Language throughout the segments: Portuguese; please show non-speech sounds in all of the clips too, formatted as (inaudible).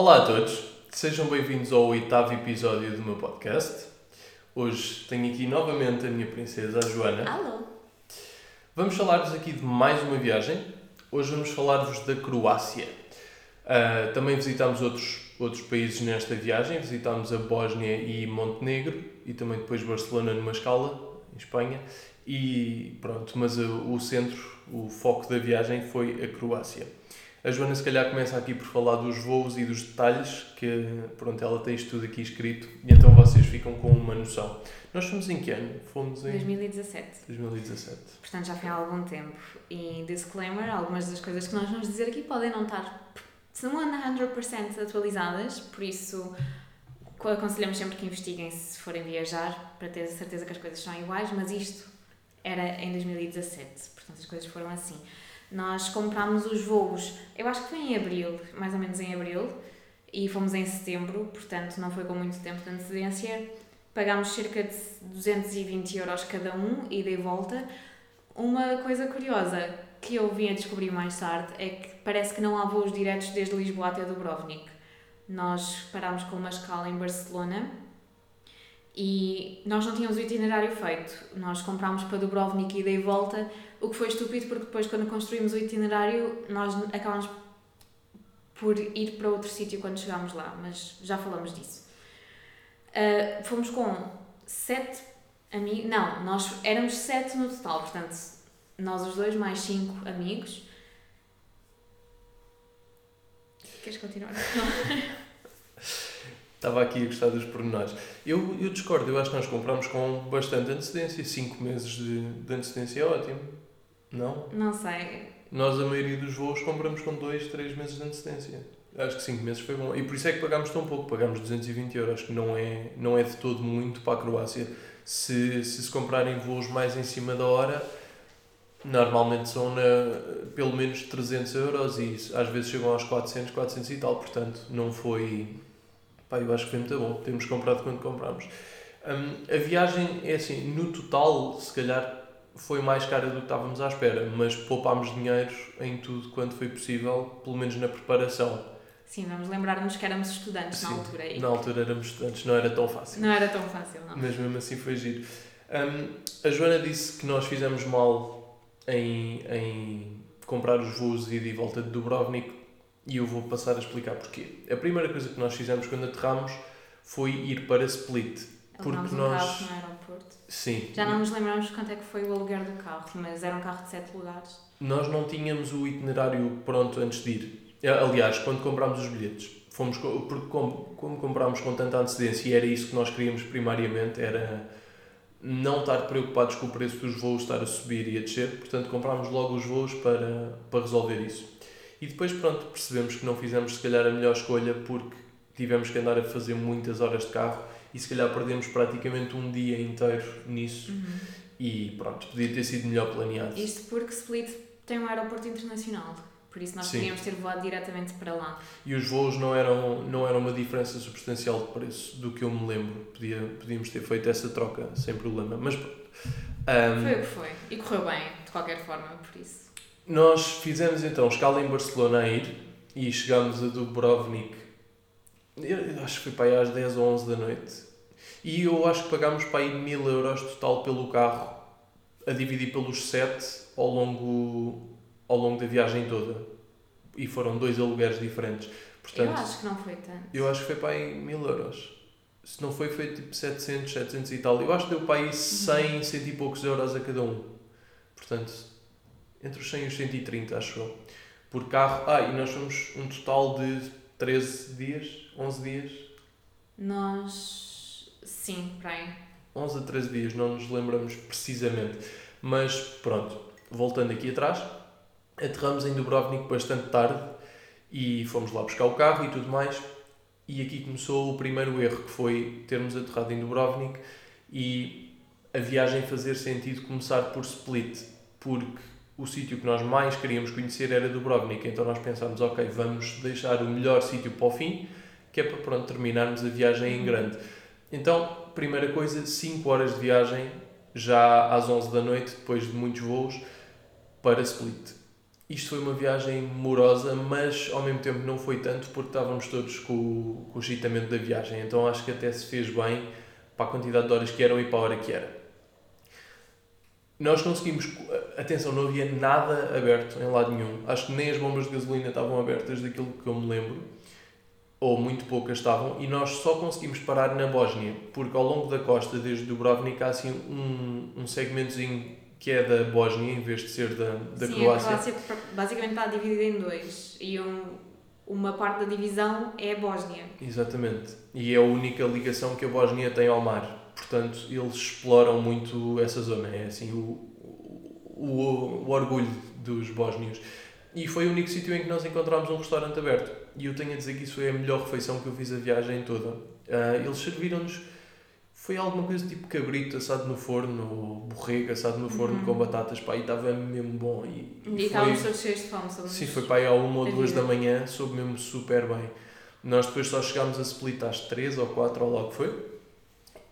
Olá a todos, sejam bem-vindos ao oitavo episódio do meu podcast. Hoje tenho aqui novamente a minha princesa, a Joana. Alô? Vamos falar-vos aqui de mais uma viagem. Hoje vamos falar-vos da Croácia. Uh, também visitámos outros, outros países nesta viagem. Visitámos a Bósnia e Montenegro e também depois Barcelona numa escala, em Espanha. E pronto, mas o, o centro, o foco da viagem foi a Croácia. A Joana se calhar começa aqui por falar dos voos e dos detalhes, que pronto, ela tem isto tudo aqui escrito e então vocês ficam com uma noção. Nós fomos em que ano? Fomos em 2017. 2017. Portanto, já foi há algum tempo. E disclaimer, algumas das coisas que nós vamos dizer aqui podem não estar 100% atualizadas, por isso aconselhamos sempre que investiguem se forem viajar, para ter a certeza que as coisas são iguais, mas isto era em 2017, portanto as coisas foram assim. Nós comprámos os voos, eu acho que foi em abril, mais ou menos em abril, e fomos em setembro, portanto não foi com muito tempo de antecedência. Pagámos cerca de 220 euros cada um, ida e volta. Uma coisa curiosa que eu vim a descobrir mais tarde é que parece que não há voos diretos desde Lisboa até Dubrovnik. Nós parámos com uma escala em Barcelona e nós não tínhamos o itinerário feito. Nós comprámos para Dubrovnik ida e volta o que foi estúpido porque depois, quando construímos o itinerário, nós acabámos por ir para outro sítio quando chegámos lá, mas já falamos disso. Uh, fomos com sete amigos. Não, nós éramos sete no total, portanto, nós os dois mais cinco amigos. Queres continuar? (laughs) Estava aqui a gostar dos pormenores. Eu, eu discordo, eu acho que nós compramos com bastante antecedência, 5 meses de, de antecedência é ótimo. Não? Não sei. Nós, a maioria dos voos, compramos com 2, 3 meses de antecedência. Acho que 5 meses foi bom. E por isso é que pagámos tão pouco. Pagámos 220 euros, que não é, não é de todo muito para a Croácia. Se, se se comprarem voos mais em cima da hora, normalmente são na, pelo menos 300 euros e às vezes chegam aos 400, 400 e tal. Portanto, não foi. Pá, eu acho que foi muito bom. Temos comprado quando compramos. Um, a viagem é assim, no total, se calhar foi mais cara do que estávamos à espera, mas poupámos dinheiro em tudo quanto foi possível, pelo menos na preparação. Sim, vamos lembrar-nos que éramos estudantes Sim, na altura. E... Na altura éramos estudantes, não era tão fácil. Não era tão fácil, não. Mas mesmo assim foi giro. Um, a Joana disse que nós fizemos mal em, em comprar os voos e de volta de Dubrovnik e eu vou passar a explicar porquê. A primeira coisa que nós fizemos quando aterramos foi ir para Split. Porque um nós. Aeroporto. Sim. Já não nos lembramos quanto é que foi o aluguer do carro, mas era um carro de 7 lugares. Nós não tínhamos o itinerário pronto antes de ir. Eh, aliás, quando comprámos os bilhetes, fomos porque como, como comprámos com tanta antecedência e era isso que nós queríamos primariamente, era não estar preocupados com o preço dos voos estar a subir e a descer, portanto comprámos logo os voos para, para resolver isso. E depois, pronto, percebemos que não fizemos se calhar a melhor escolha porque tivemos que andar a fazer muitas horas de carro e se calhar perdemos praticamente um dia inteiro nisso uhum. e pronto, podia ter sido melhor planeado. Isto porque Split tem um aeroporto internacional, por isso nós Sim. podíamos ter voado diretamente para lá. E os voos não eram, não eram uma diferença substancial de preço, do que eu me lembro. Podia, podíamos ter feito essa troca sem problema, mas um, foi o que foi. E correu bem, de qualquer forma, por isso. Nós fizemos então escala em Barcelona a ir e chegámos a Dubrovnik eu acho que foi para aí às 10 ou 11 da noite. E eu acho que pagámos para aí 1000 euros total pelo carro, a dividir pelos 7 ao longo, ao longo da viagem toda. E foram dois alugueres diferentes. Portanto, eu acho que não foi tanto. Eu acho que foi para aí 1000 euros. Se não foi, foi tipo 700, 700 e tal. Eu acho que deu para aí 100, uhum. 100 e poucos euros a cada um. Portanto, entre os 100 e os 130, acho eu. Por carro. Ah, e nós fomos um total de 13 dias 11 dias? Nós. Sim, para aí. 11 a 13 dias, não nos lembramos precisamente. Mas pronto, voltando aqui atrás, aterramos em Dubrovnik bastante tarde e fomos lá buscar o carro e tudo mais. E aqui começou o primeiro erro, que foi termos aterrado em Dubrovnik e a viagem fazer sentido começar por Split, porque o sítio que nós mais queríamos conhecer era Dubrovnik. Então nós pensámos, ok, vamos deixar o melhor sítio para o fim que é para pronto, terminarmos a viagem em grande. Então, primeira coisa, 5 horas de viagem, já às 11 da noite, depois de muitos voos, para Split. isto foi uma viagem morosa, mas ao mesmo tempo não foi tanto porque estávamos todos com, o- com o agitamento da viagem. Então acho que até se fez bem para a quantidade de horas que eram e para a hora que era. Nós conseguimos. Atenção, não havia nada aberto em lado nenhum. Acho que nem as bombas de gasolina estavam abertas, daquilo que eu me lembro. Ou muito poucas estavam. E nós só conseguimos parar na Bósnia, porque ao longo da costa, desde Dubrovnik, há assim um, um segmentozinho que é da Bósnia, em vez de ser da, da Sim, Croácia. a Croácia basicamente está dividida em dois. E um, uma parte da divisão é a Bósnia. Exatamente. E é a única ligação que a Bósnia tem ao mar. Portanto, eles exploram muito essa zona. É assim o, o, o orgulho dos bósnios. E foi o único sítio em que nós encontramos um restaurante aberto. E eu tenho a dizer que isso foi a melhor refeição que eu fiz a viagem toda. Ah, eles serviram-nos. Foi alguma coisa tipo cabrito assado no forno, ou borrego assado no forno Uhum. com batatas, pá, e estava mesmo bom. E, E, e estávamos todos cheios de fome. Sim, foi para aí à uma ou a duas da manhã, soube mesmo super bem. Nós depois só chegámos a Split às três ou quatro, ou logo foi.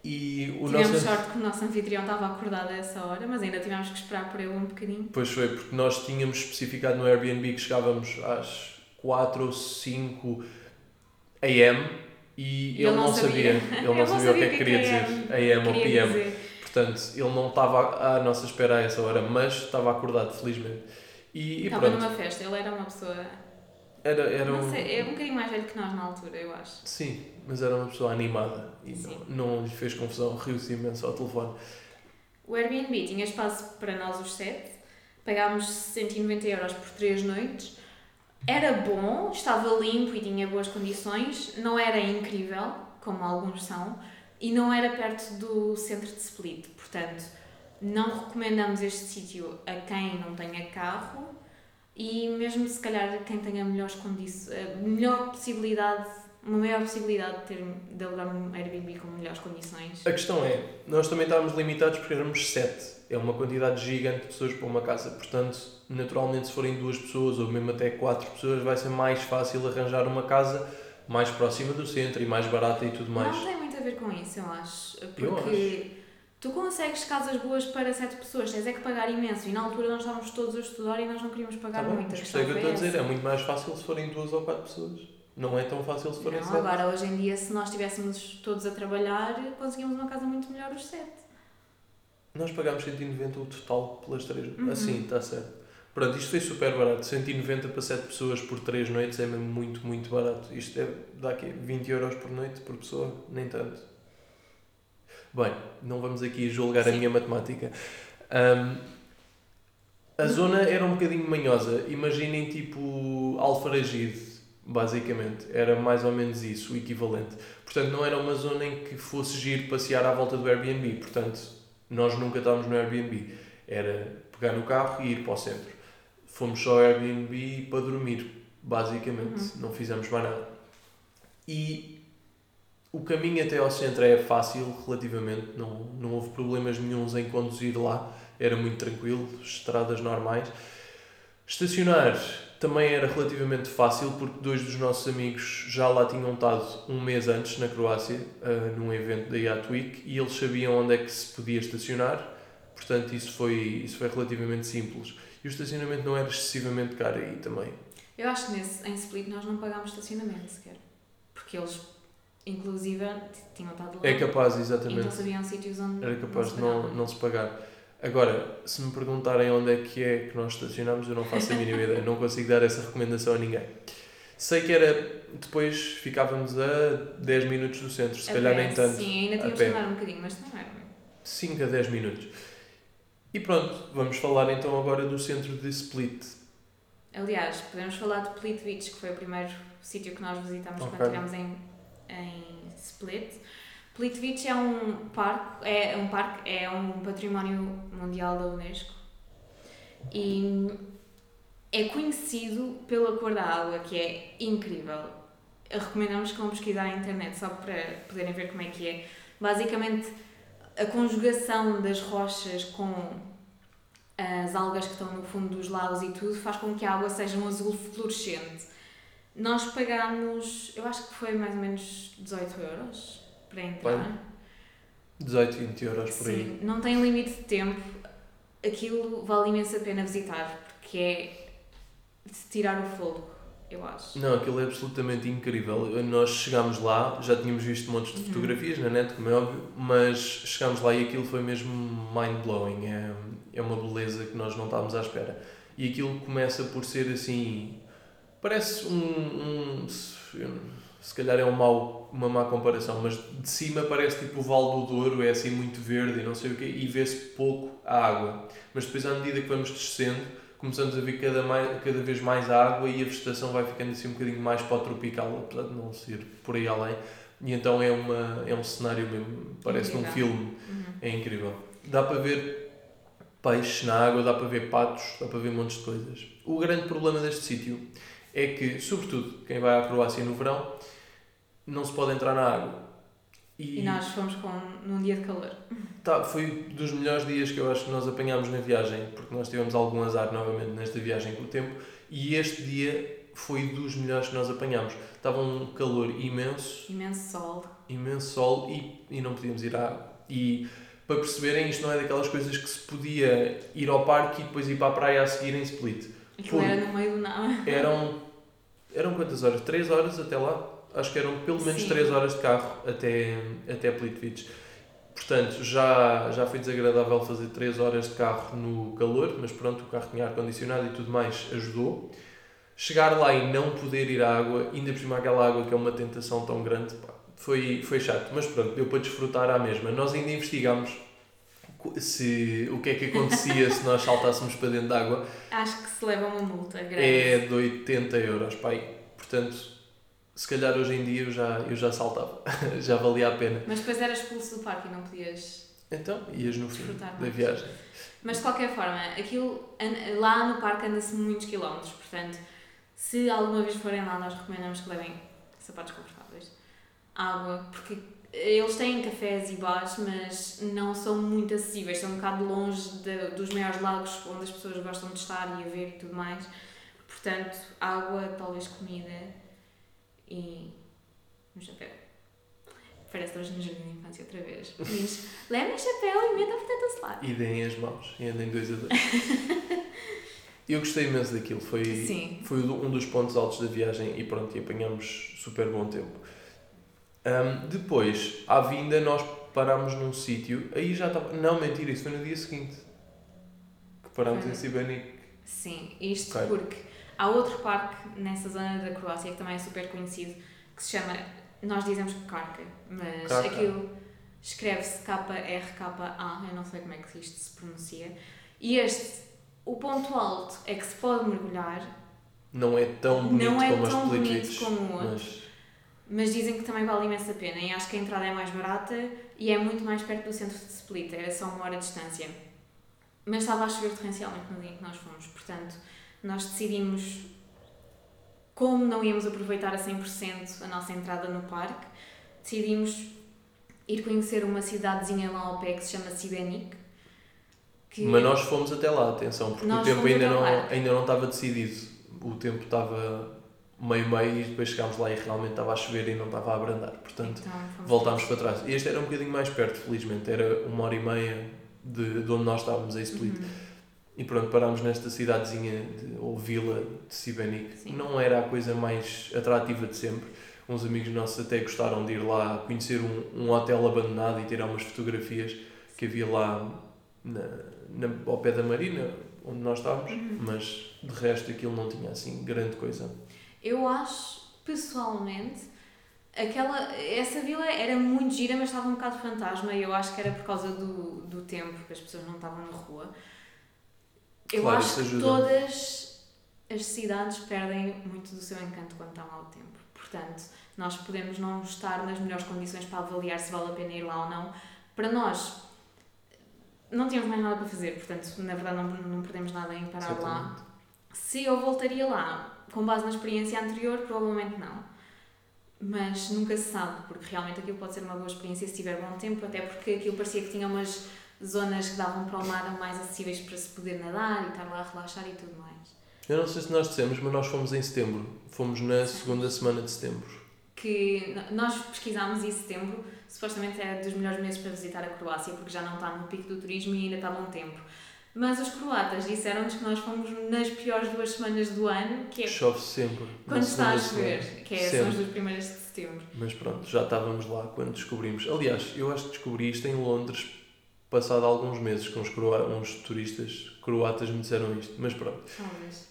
E o Tivemos nosso. sorte que o nosso anfitrião estava acordado a essa hora, mas ainda tivemos que esperar por ele um bocadinho. Pois foi, porque nós tínhamos especificado no Airbnb que chegávamos às 4 ou 5 am e ele, não sabia. Ele não sabia o que é que queria dizer. AM ou PM. dizer. Portanto, ele não estava à nossa espera a essa hora, mas estava acordado, felizmente. E, e Estava pronto, numa festa, ele era uma pessoa. era, era um. sei, é um bocadinho mais velho que nós na altura, eu acho. Sim, mas era uma pessoa animada e Sim. não, não lhe fez confusão, riu-se imenso ao telefone. O Airbnb tinha espaço para nós os sete, pagámos 190 euros por três noites. Era bom, estava limpo e tinha boas condições, não era incrível, como alguns são, e não era perto do centro de Split. Portanto, não recomendamos este sítio a quem não tenha carro e mesmo se calhar quem tenha melhores condições, melhor possibilidade, uma maior possibilidade de, ter, de alugar um Airbnb com melhores condições. A questão é, nós também estávamos limitados porque éramos sete. É uma quantidade gigante de pessoas para uma casa. Portanto, naturalmente, se forem duas pessoas ou mesmo até quatro pessoas, vai ser mais fácil arranjar uma casa mais próxima do centro e mais barata e tudo mais. Não tem muito a ver com isso, eu acho. Porque Eu tu consegues casas boas para sete pessoas, tens é que pagar imenso. E na altura nós estávamos todos a estudar e nós não queríamos Tá pagar bem, muito. mas é que eu estou a dizer, é muito mais fácil se forem duas ou quatro pessoas. Não é tão fácil se forem Não, sete. agora, hoje em dia, se nós estivéssemos todos a trabalhar, conseguimos uma casa muito melhor os sete. Nós pagámos 190 o total pelas três. Uhum. Assim, está certo. Pronto, isto foi super barato. 190 para 7 pessoas por 3 noites é mesmo muito, muito barato. Isto deve dar aqui 20 euros por noite por pessoa? Nem tanto. Bem, não vamos aqui julgar a Sim. minha matemática. Ahm, a zona era um bocadinho manhosa. Imaginem tipo Alfaragide, basicamente. Era mais ou menos isso, o equivalente. Portanto, não era uma zona em que fosse giro passear à volta do Airbnb. Portanto, nós nunca estávamos no Airbnb. Era pegar no carro e ir para o centro. Fomos só ao Airbnb para dormir, basicamente. Não fizemos mais nada. E o caminho até ao centro é fácil, relativamente. Não, não houve problemas nenhums em conduzir lá. Era muito tranquilo, estradas normais. Estacionar também era relativamente fácil, porque dois dos nossos amigos já lá tinham estado um mês antes, na Croácia, ah, num evento da Yacht Week, e eles sabiam onde é que se podia estacionar. Portanto, isso foi, isso foi relativamente simples. E o estacionamento não era excessivamente caro aí também. Eu acho que nesse, em Split nós não pagámos estacionamento sequer. Porque eles, inclusive, tinham estado lá. É capaz, não exatamente. sabiam sítios onde Era capaz de não, não se pagar. Agora, se me perguntarem onde é que é que nós estacionamos, eu não faço a mínima ideia. Não consigo dar essa recomendação a ninguém. Sei que era. Depois ficávamos a 10 minutos do centro, se A calhar pé, nem tanto. Sim, ainda tínhamos que andar um bocadinho, mas não era. 5 a 10 minutos. E pronto, vamos falar então agora do centro de Split. Aliás, podemos falar de Split Beach, que foi o primeiro sítio que nós visitámos Ok. quando estivemos em, em Split. Split Beach é um parque, é um parque, é um património mundial da Unesco e é conhecido pela cor da água, que é incrível. Recomendamos que vão pesquisar na internet só para poderem ver como é que é. Basicamente, a conjugação das rochas com as algas que estão no fundo dos lagos e tudo faz com que a água seja um azul fluorescente. Nós pagámos, eu acho que foi mais ou menos 18 euros para entrar. Bem, 18, 20 euros por aí. Sim, não tem limite de tempo. Aquilo vale imenso a pena visitar, porque é de tirar o fogo, eu acho. Não, aquilo é absolutamente incrível. Nós chegámos lá, já tínhamos visto montes de Uhum. fotografias na net, como é óbvio, mas chegámos lá e aquilo foi mesmo mind-blowing. É, é uma beleza que nós não estávamos à espera. E aquilo começa por ser assim. Parece um. um se, calhar é um mau, uma má comparação, mas de cima parece tipo o Val do Douro, é assim muito verde e não sei o quê, e vê-se pouco a água. Mas depois, à medida que vamos descendo, começamos a ver cada, mais, cada vez mais água e a vegetação vai ficando assim um bocadinho mais para o tropical, apesar de não ser por aí além. E então é, uma, é um cenário mesmo, parece um Incrível. filme, Uhum. é incrível. Dá para ver peixes na água, dá para ver patos, dá para ver montes de coisas. O grande problema deste sítio é que, sobretudo, quem vai à Croácia no verão, não se pode entrar na água. E nós fomos com, num dia de calor. Tá, foi dos melhores dias que eu acho que nós apanhámos na viagem, porque nós tivemos algum azar novamente nesta viagem com o tempo, e este dia foi dos melhores que nós apanhámos. Estava um calor imenso, Imenso sol. imenso sol e, e não podíamos ir à água. E para perceberem, isto não é daquelas coisas que se podia ir ao parque e depois ir para a praia a seguir em Split. Aquilo era no meio do nada. Eram, eram quantas horas? 3 horas até lá? Acho que eram pelo menos Sim. 3 horas de carro até, até Plitvice. Portanto, já, já foi desagradável fazer 3 horas de carro no calor, mas pronto, o carro tinha ar-condicionado e tudo mais ajudou. Chegar lá e não poder ir à água, ainda por cima aquela água que é uma tentação tão grande, pá, foi, foi chato. Mas pronto, deu para desfrutar à mesma. Nós ainda investigámos se, o que é que acontecia (laughs) se nós saltássemos para dentro da água. Acho que se leva uma multa grande. É de 80 euros, pai. Portanto, se calhar hoje em dia eu já, eu já saltava. (laughs) já valia a pena. Mas depois eras expulso do parque e não podias. Então, ias no fim da mais. viagem. Mas de qualquer forma, aquilo, lá no parque anda-se muitos quilómetros, portanto, se alguma vez forem lá, nós recomendamos que levem sapatos confortáveis, água, porque eles têm cafés e bares, mas não são muito acessíveis, são um bocado longe de- dos maiores lagos onde as pessoas gostam de estar e a ver e tudo mais. Portanto, água, talvez comida e um chapéu. Parece que estamos no jardim de infância outra vez. Diz, levem chapéu e metam protetor solar. E deem as mãos e andem dois a dois. (laughs) eu gostei imenso daquilo. Foi, Sim. foi um dos pontos altos da viagem e pronto, e apanhamos super bom tempo. Ahm, depois, à vinda, nós parámos num sítio. Aí já estava. Não, mentira, isso foi no dia seguinte. Que parámos Foi. em Sibenik. Sim, isto Ok. porque há outro parque nessa zona da Croácia que também é super conhecido, que se chama, nós dizemos Karka, mas Karka. aquilo escreve-se K-R-K-A, eu não sei como é que isto se pronuncia. E este, o ponto alto é que se pode mergulhar, Não é tão bonito não é como tão as bonito como o outro, mas mas dizem que também vale imensa pena e acho que a entrada é mais barata e é muito mais perto do centro de Split, é só uma hora de distância. Mas estava a chover torrencialmente no dia em que nós fomos, portanto, nós decidimos, como não íamos aproveitar a 100% a nossa entrada no parque, decidimos ir conhecer uma cidadezinha lá ao pé que se chama Sibenik. Que Mas nós fomos até lá, atenção, porque o Nós tempo fomos ainda não, lá. ainda não estava decidido. O tempo estava meio-meio e depois chegámos lá e realmente estava a chover e não estava a abrandar. Portanto, então, voltámos para trás. Este era um bocadinho mais perto, felizmente. Era uma hora e meia de, de onde nós estávamos, em Split. Uhum. E pronto, parámos nesta cidadezinha, de, ou vila de Sibenik. Sim. Não era a coisa mais atrativa de sempre. Uns amigos nossos até gostaram de ir lá conhecer um, um hotel abandonado e tirar umas fotografias que havia lá na, na, ao pé da marina, onde nós estávamos. Uhum. Mas de resto aquilo não tinha assim grande coisa. Eu acho, pessoalmente, aquela, essa vila era muito gira, mas estava um bocado fantasma e eu acho que era por causa do, do tempo, que as pessoas não estavam na rua. Eu Claro, acho que todas as cidades perdem muito do seu encanto quando está mau tempo. Portanto, nós podemos não estar nas melhores condições para avaliar se vale a pena ir lá ou não. Para nós, não tínhamos mais nada para fazer, portanto, na verdade, não, não perdemos nada em parar lá. Se eu voltaria lá com base na experiência anterior, provavelmente não. Mas nunca se sabe, porque realmente aquilo pode ser uma boa experiência se tiver bom tempo, até porque aquilo parecia que tinha umas zonas que davam para o mar mais acessíveis para se poder nadar e estar lá a relaxar e tudo mais. Eu não sei se nós dissemos, mas nós fomos em setembro. Fomos na segunda semana de setembro. Que nós pesquisámos e setembro supostamente é dos melhores meses para visitar a Croácia, porque já não está no pico do turismo e ainda está bom tempo. Mas os croatas disseram-nos que nós fomos nas piores duas semanas do ano, que é Chove sempre. quando está a chover, que é, são as duas primeiras de setembro. Mas pronto, já estávamos lá quando descobrimos. Aliás, eu acho que descobri isto em Londres, passado alguns meses, com uns, croa- uns turistas croatas me disseram isto. Mas pronto. Talvez.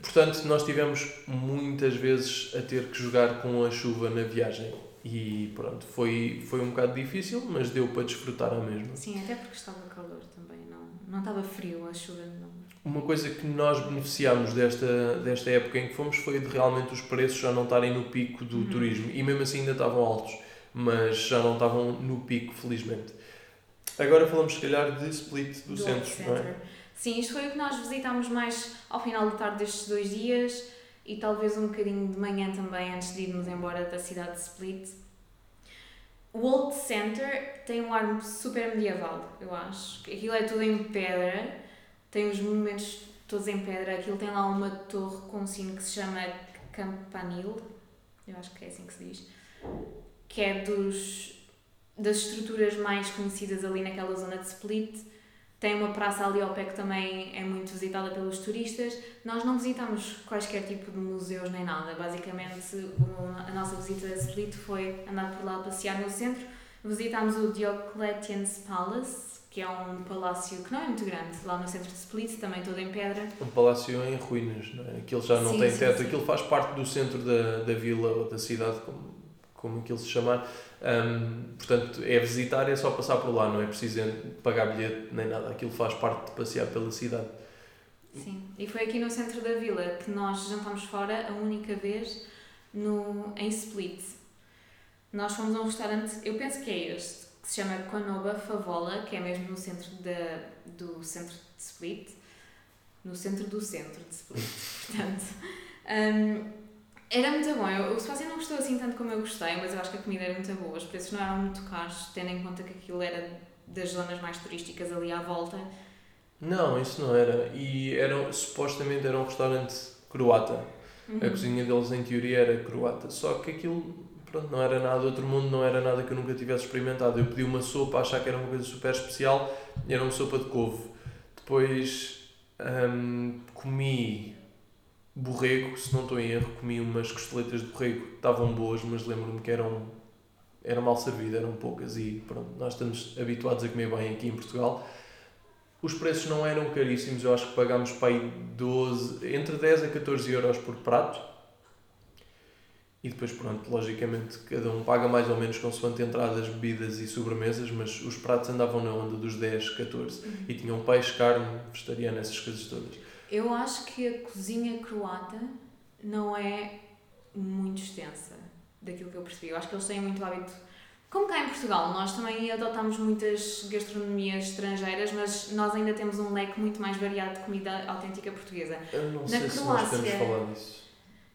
Portanto, nós tivemos muitas vezes a ter que jogar com a chuva na viagem. E pronto, foi, foi um bocado difícil, mas deu para desfrutar a mesma. Sim, até porque estava calor também, não, não estava frio, a chuva não. Uma coisa que nós beneficiámos desta, desta época em que fomos foi de realmente os preços já não estarem no pico do Uhum. turismo. E mesmo assim ainda estavam altos, mas já não estavam no pico, felizmente. Agora falamos, se calhar, de Split do, Do centro, não é? Sim, isto foi o que nós visitámos mais ao final de tarde destes dois dias e talvez um bocadinho de manhã também antes de irmos embora da cidade de Split. O Old Center tem um ar super medieval, eu acho. Aquilo é tudo em pedra, tem os monumentos todos em pedra. Aquilo tem lá uma torre com um sino que se chama Campanile, eu acho que é assim que se diz, que é dos, das estruturas mais conhecidas ali naquela zona de Split. Tem uma praça ali ao pé que também é muito visitada pelos turistas. Nós não visitamos quaisquer tipo de museus nem nada. Basicamente, a nossa visita a Split foi andar por lá a passear no centro. Visitámos o Diocletian's Palace, que é um palácio que não é muito grande, lá no centro de Split, também todo em pedra. Um palácio em ruínas, não é? Aquilo já não Sim, tem sim, teto, sim. aquilo faz parte do centro da, da vila ou da cidade, como, como aquilo se chamar. Ahm, portanto, é visitar, é só passar por lá, não é preciso pagar bilhete nem nada. Aquilo faz parte de passear pela cidade. Sim, e foi aqui no centro da vila que nós jantámos fora a única vez no, em Split. Nós fomos a um restaurante, eu penso que é este, que se chama Konoba Favola, que é mesmo no centro da, do centro de Split. No centro do centro de Split, (laughs) portanto. hum, era muito bom. Eu, o Sebastião não gostou assim tanto como eu gostei, mas eu acho que a comida era muito boa. Os preços não eram muito caros, tendo em conta que aquilo era das zonas mais turísticas ali à volta. Não, isso não era. E era, supostamente era um restaurante croata. A Uhum. cozinha deles, em teoria, era croata. Só que aquilo, pronto, não era nada do outro mundo, não era nada que eu nunca tivesse experimentado. Eu pedi uma sopa, a achar que era uma coisa super especial, e era uma sopa de couve. Depois hum, comi borrego, se não estou em erro, comi umas costeletas de borrego, estavam boas, mas lembro-me que eram era mal servido, eram poucas e pronto, nós estamos habituados a comer bem aqui em Portugal. Os preços não eram caríssimos, eu acho que pagámos para aí 12, entre 10 a 14 euros por prato. E depois, pronto, logicamente, cada um paga mais ou menos consoante entradas, bebidas e sobremesas, mas os pratos andavam na onda dos 10, 14. Uhum. E tinham peixe, carne, vegetariano, essas coisas todas. Eu acho que a cozinha croata não é muito extensa, daquilo que eu percebi. Eu acho que eles têm muito hábito. Como cá em Portugal, nós também adotamos muitas gastronomias estrangeiras, mas nós ainda temos um leque muito mais variado de comida autêntica portuguesa. Eu não Na sei se nós Croácia- falar disso.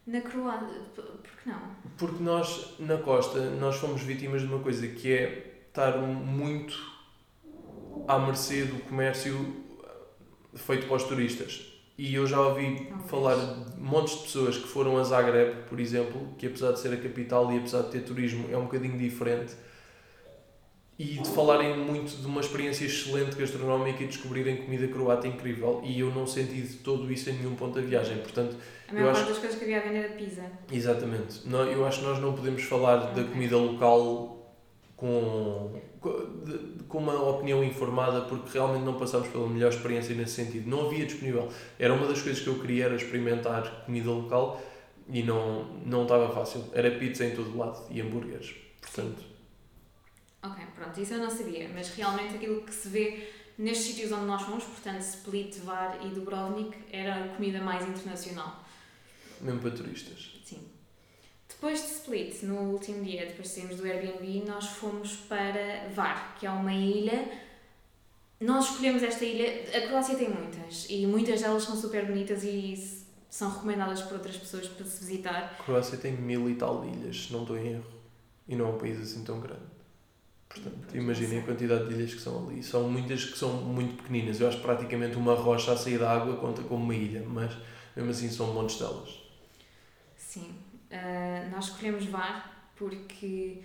Na Croácia, por que não? Porque nós, na costa, nós fomos vítimas de uma coisa que é estar muito à mercê do comércio feito para os turistas. E eu já ouvi Talvez. falar de montes de pessoas que foram a Zagreb, por exemplo, que apesar de ser a capital e apesar de ter turismo, é um bocadinho diferente. E de falarem muito de uma experiência excelente gastronómica e descobrirem comida croata incrível. E eu não senti de todo isso em nenhum ponto da viagem. Portanto, A maior Eu parte acho- das coisas que havia a vender era pizza. Exatamente. Nó- Eu acho que nós não podemos falar da Ok. comida local com, com- uma opinião informada porque realmente não passámos pela melhor experiência nesse sentido. Não havia disponível. Era uma das coisas que eu queria era experimentar comida local e não, não estava fácil. Era pizza em todo lado e hambúrgueres. Portanto, Ok, pronto, isso eu não sabia, mas realmente aquilo que se vê nestes sítios onde nós fomos, portanto Split, Var e Dubrovnik, era a comida mais internacional. mesmo para turistas. Depois de Split, no último dia, depois de sairmos do Airbnb, nós fomos para Var, que é uma ilha. Nós escolhemos esta ilha. A Croácia tem muitas e muitas delas são super bonitas e são recomendadas por outras pessoas para se visitar. A Croácia tem mil e tal ilhas, se não estou em erro. E não é um país assim tão grande. Portanto, imaginem a quantidade de ilhas que são ali. São muitas que são muito pequeninas. Eu acho que praticamente uma rocha a sair da água conta como uma ilha, mas mesmo assim são montes delas. Ah, nós escolhemos Var porque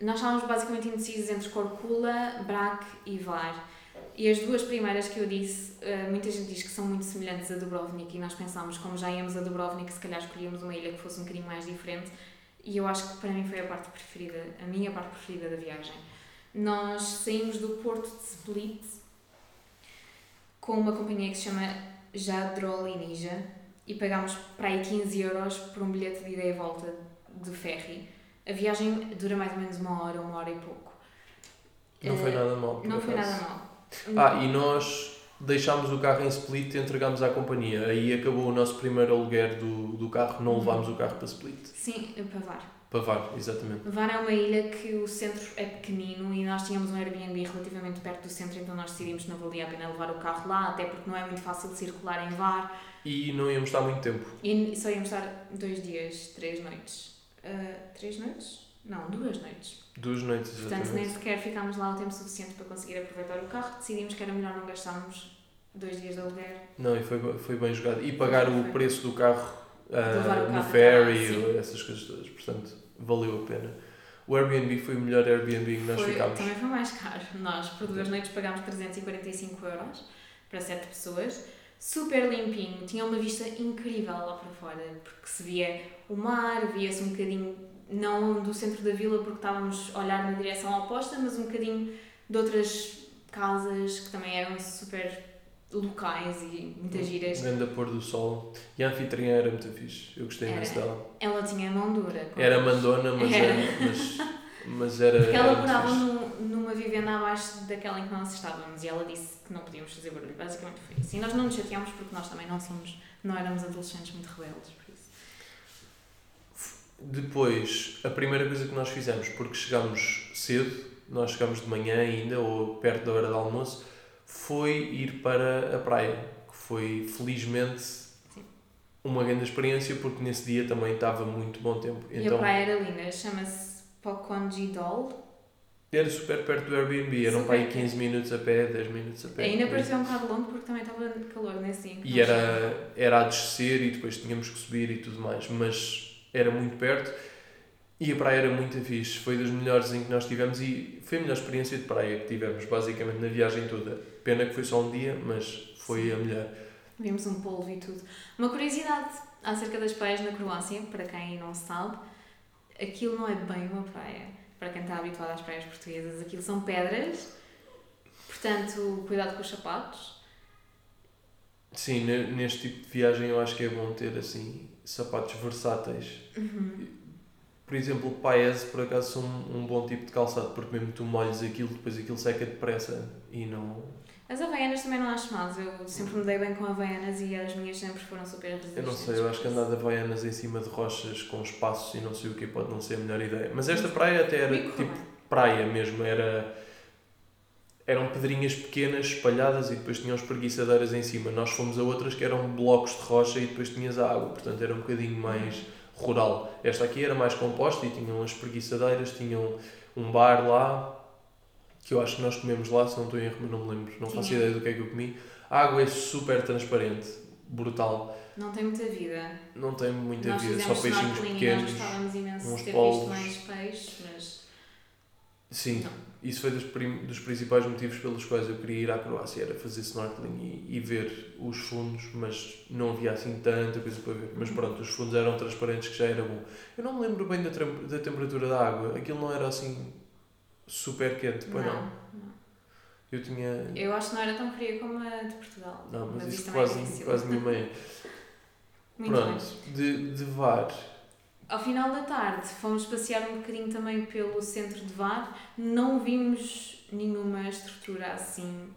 nós estávamos basicamente indecisos entre Corcula, Brac e Var. E as duas primeiras que eu disse, eh, muita gente diz que são muito semelhantes a Dubrovnik e nós pensámos, como já íamos a Dubrovnik, se calhar escolhíamos uma ilha que fosse um bocadinho mais diferente e eu acho que para mim foi a parte preferida, a minha parte preferida da viagem. Nós saímos do porto de Split com uma companhia que se chama Jadrolinija e pagámos para aí 15 euros por um bilhete de ida e volta de ferry. A viagem dura mais ou menos uma hora, uma hora e pouco. Não foi Eh, nada mal. Não foi nada mal. Ah, e nós deixámos o carro em Split e entregámos à companhia. Aí acabou o nosso primeiro aluguer do, do carro, não Uhum. levámos o carro para Split. Sim, para VAR. Para VAR, exatamente. VAR é uma ilha que o centro é pequenino e nós tínhamos um Airbnb relativamente perto do centro, então nós decidimos que não valia a pena levar o carro lá, até porque não é muito fácil circular em VAR E não íamos estar muito tempo. e só íamos estar dois dias, três noites. Ah, três noites? Não, duas noites. Duas noites, Portanto, nem exatamente. sequer ficámos lá o tempo suficiente para conseguir aproveitar o carro. Decidimos que era melhor não gastarmos dois dias de aluguer. Não, e foi, foi bem jogado. E pagar o Foi. preço do carro o no carro até ferry, essas coisas todas. Portanto, valeu a pena. O Airbnb foi o melhor Airbnb que nós Foi- ficámos. Também foi mais caro. Nós, por duas noites, pagámos 345 euros para sete pessoas. Super limpinho, tinha uma vista incrível lá para fora, porque se via o mar, via-se um bocadinho, não do centro da vila, porque estávamos a olhar na direção oposta, mas um bocadinho de outras casas que também eram super locais e muitas giras. Um grande pôr do sol. E a anfitriã era muito fixe. Eu gostei imenso dela. Ela tinha mão dura. Era mandona, mas Era. (laughs) era. Mas, mas era. Porque ela morava num- numa vivenda abaixo daquela em que nós estávamos e ela disse que não podíamos fazer barulho. Basicamente foi isso. E nós não nos chateámos porque nós também não somos, não éramos adolescentes muito rebeldes, por isso. Depois, a primeira coisa que nós fizemos, porque chegámos cedo, nós chegámos de manhã ainda, ou perto da hora do almoço, foi ir para a praia, que foi felizmente uma grande experiência, porque nesse dia também estava muito bom tempo. E a Então praia era linda, chama-se Pokonji Dol. era super perto do Airbnb, eram para aí Super 15 minutos a pé, 10 minutos a pé. Ainda parecia um bocado longo porque também estava de calor nesse dia. em que E era, era a descer e depois tínhamos que subir e tudo mais, mas era muito perto e a praia era muito fixe. Foi das melhores em que nós tivemos e foi a melhor experiência de praia que tivemos, basicamente, na viagem toda. Pena que foi só um dia, mas foi a melhor. Vimos um polvo e tudo. Uma curiosidade acerca das praias na Croácia, para quem não sabe, aquilo não é bem uma praia. Para quem está habituado às praias portuguesas, aquilo são pedras, portanto, cuidado com os sapatos. Sim, ne- neste tipo de viagem eu acho que é bom ter assim sapatos versáteis. Por exemplo, paes por acaso são um, um bom tipo de calçado, porque mesmo tu molhas aquilo, depois aquilo seca depressa e não. As havaianas também não acho más, eu sempre me dei bem com havaianas e as minhas sempre foram super resistentes. Eu não sei, eu acho que andar de havaianas em cima de rochas com espaços e não sei o que pode não ser a melhor ideia. Mas esta praia até era tipo praia mesmo, era eram pedrinhas pequenas espalhadas e depois tinham espreguiçadeiras em cima. Nós fomos a outras que eram blocos de rocha e depois tinhas a água, portanto era um bocadinho mais rural. Esta aqui era mais composta e tinham as espreguiçadeiras, tinham um bar lá, que eu acho que nós comemos lá, se não estou em erro, não me lembro, não faço Tinha. ideia do que é que eu comi. A água é super transparente, brutal. Não tem muita vida. Não tem muita nós vida, só peixinhos pequenos. nós gostávamos imenso uns ter polvos. visto mais peixe, mas Sim, Não. isso foi dos, dos principais motivos pelos quais eu queria ir à Croácia, era fazer snorkeling e, e ver os fundos, mas não havia assim tanta coisa para ver. Mas Uhum. pronto, os fundos eram transparentes, que já era bom. Eu não me lembro bem da, da temperatura da água, aquilo não era assim super quente, pois não. não. Eu tinha. Eu acho que não era tão fria como a de Portugal. Não, mas, também é quase, difícil. quase nenhuma é. (laughs) Muito Pronto, bem. de, de VAR. Ao final da tarde fomos passear um bocadinho também pelo centro de VAR. Não vimos nenhuma estrutura assim.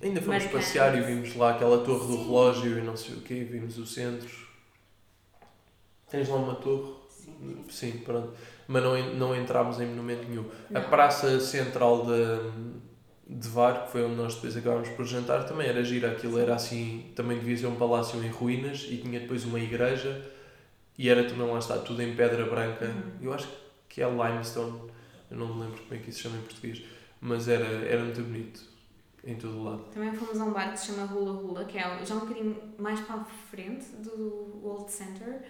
Ainda fomos Marcante. passear e vimos lá aquela torre do Sim. relógio e não sei o quê, vimos o centro. Tens lá uma torre? Sim. Pronto. Mas não, não entrámos em monumento nenhum. A Não. praça central de, de VAR, que foi onde nós depois acabámos por jantar, também era gira. Aquilo era assim, também devia ser um palácio em ruínas e tinha depois uma igreja e era também lá está, tudo em pedra branca. Uhum. Eu acho que é limestone, eu não me lembro como é que isso se chama em português, mas era, era muito bonito em todo o lado. Também fomos a um bar que se chama Hula Hula, que é já um bocadinho mais para a frente do World Center.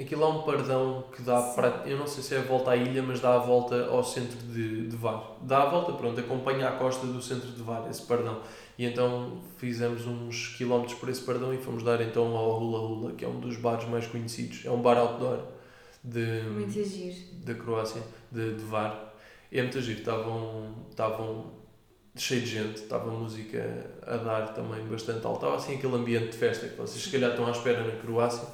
Aquilo é um pardão que dá Sim. para. Eu não sei se é a volta à ilha, mas dá a volta ao centro de, de Var. Dá a volta, pronto, acompanha a costa do centro de Var, esse pardão. E então fizemos uns quilómetros por esse pardão e fomos dar então ao Hula Hula, que é um dos bares mais conhecidos. É um bar outdoor de, Muito giro. da Croácia, de, de Var. E é muito giro, estavam, estavam cheio de gente, estava música a dar também bastante alto. Estava assim aquele ambiente de festa que vocês se calhar estão à espera na Croácia.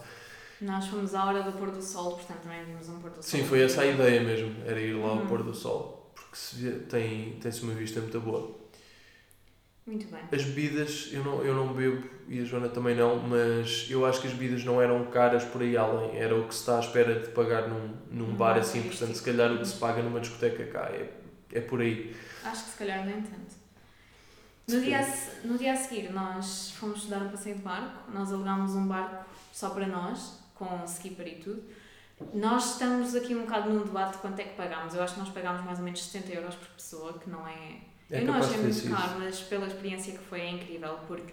Nós fomos à hora do pôr do sol, portanto também vimos um pôr do sol. Sim, foi essa a ideia mesmo, era ir lá ao Uhum. pôr do sol, porque se tem, tem-se uma vista muito boa. Muito bem. As bebidas, eu não, eu não bebo e a Joana também não, mas eu acho que as bebidas não eram caras por aí além, era o que se está à espera de pagar num, num bar bar assim, portanto se calhar o que se paga numa discoteca cá é, é por aí. Acho que se calhar nem tanto. No dia, a no dia a seguir, nós fomos dar um passeio de barco. Nós alugámos um barco só para nós, com skipper e tudo. Nós estamos aqui um bocado num debate de quanto é que pagámos. Eu acho que nós pagámos mais ou menos 70 euros por pessoa, que não é. É eu não achei ter muito caro, mas pela experiência que foi é incrível, porque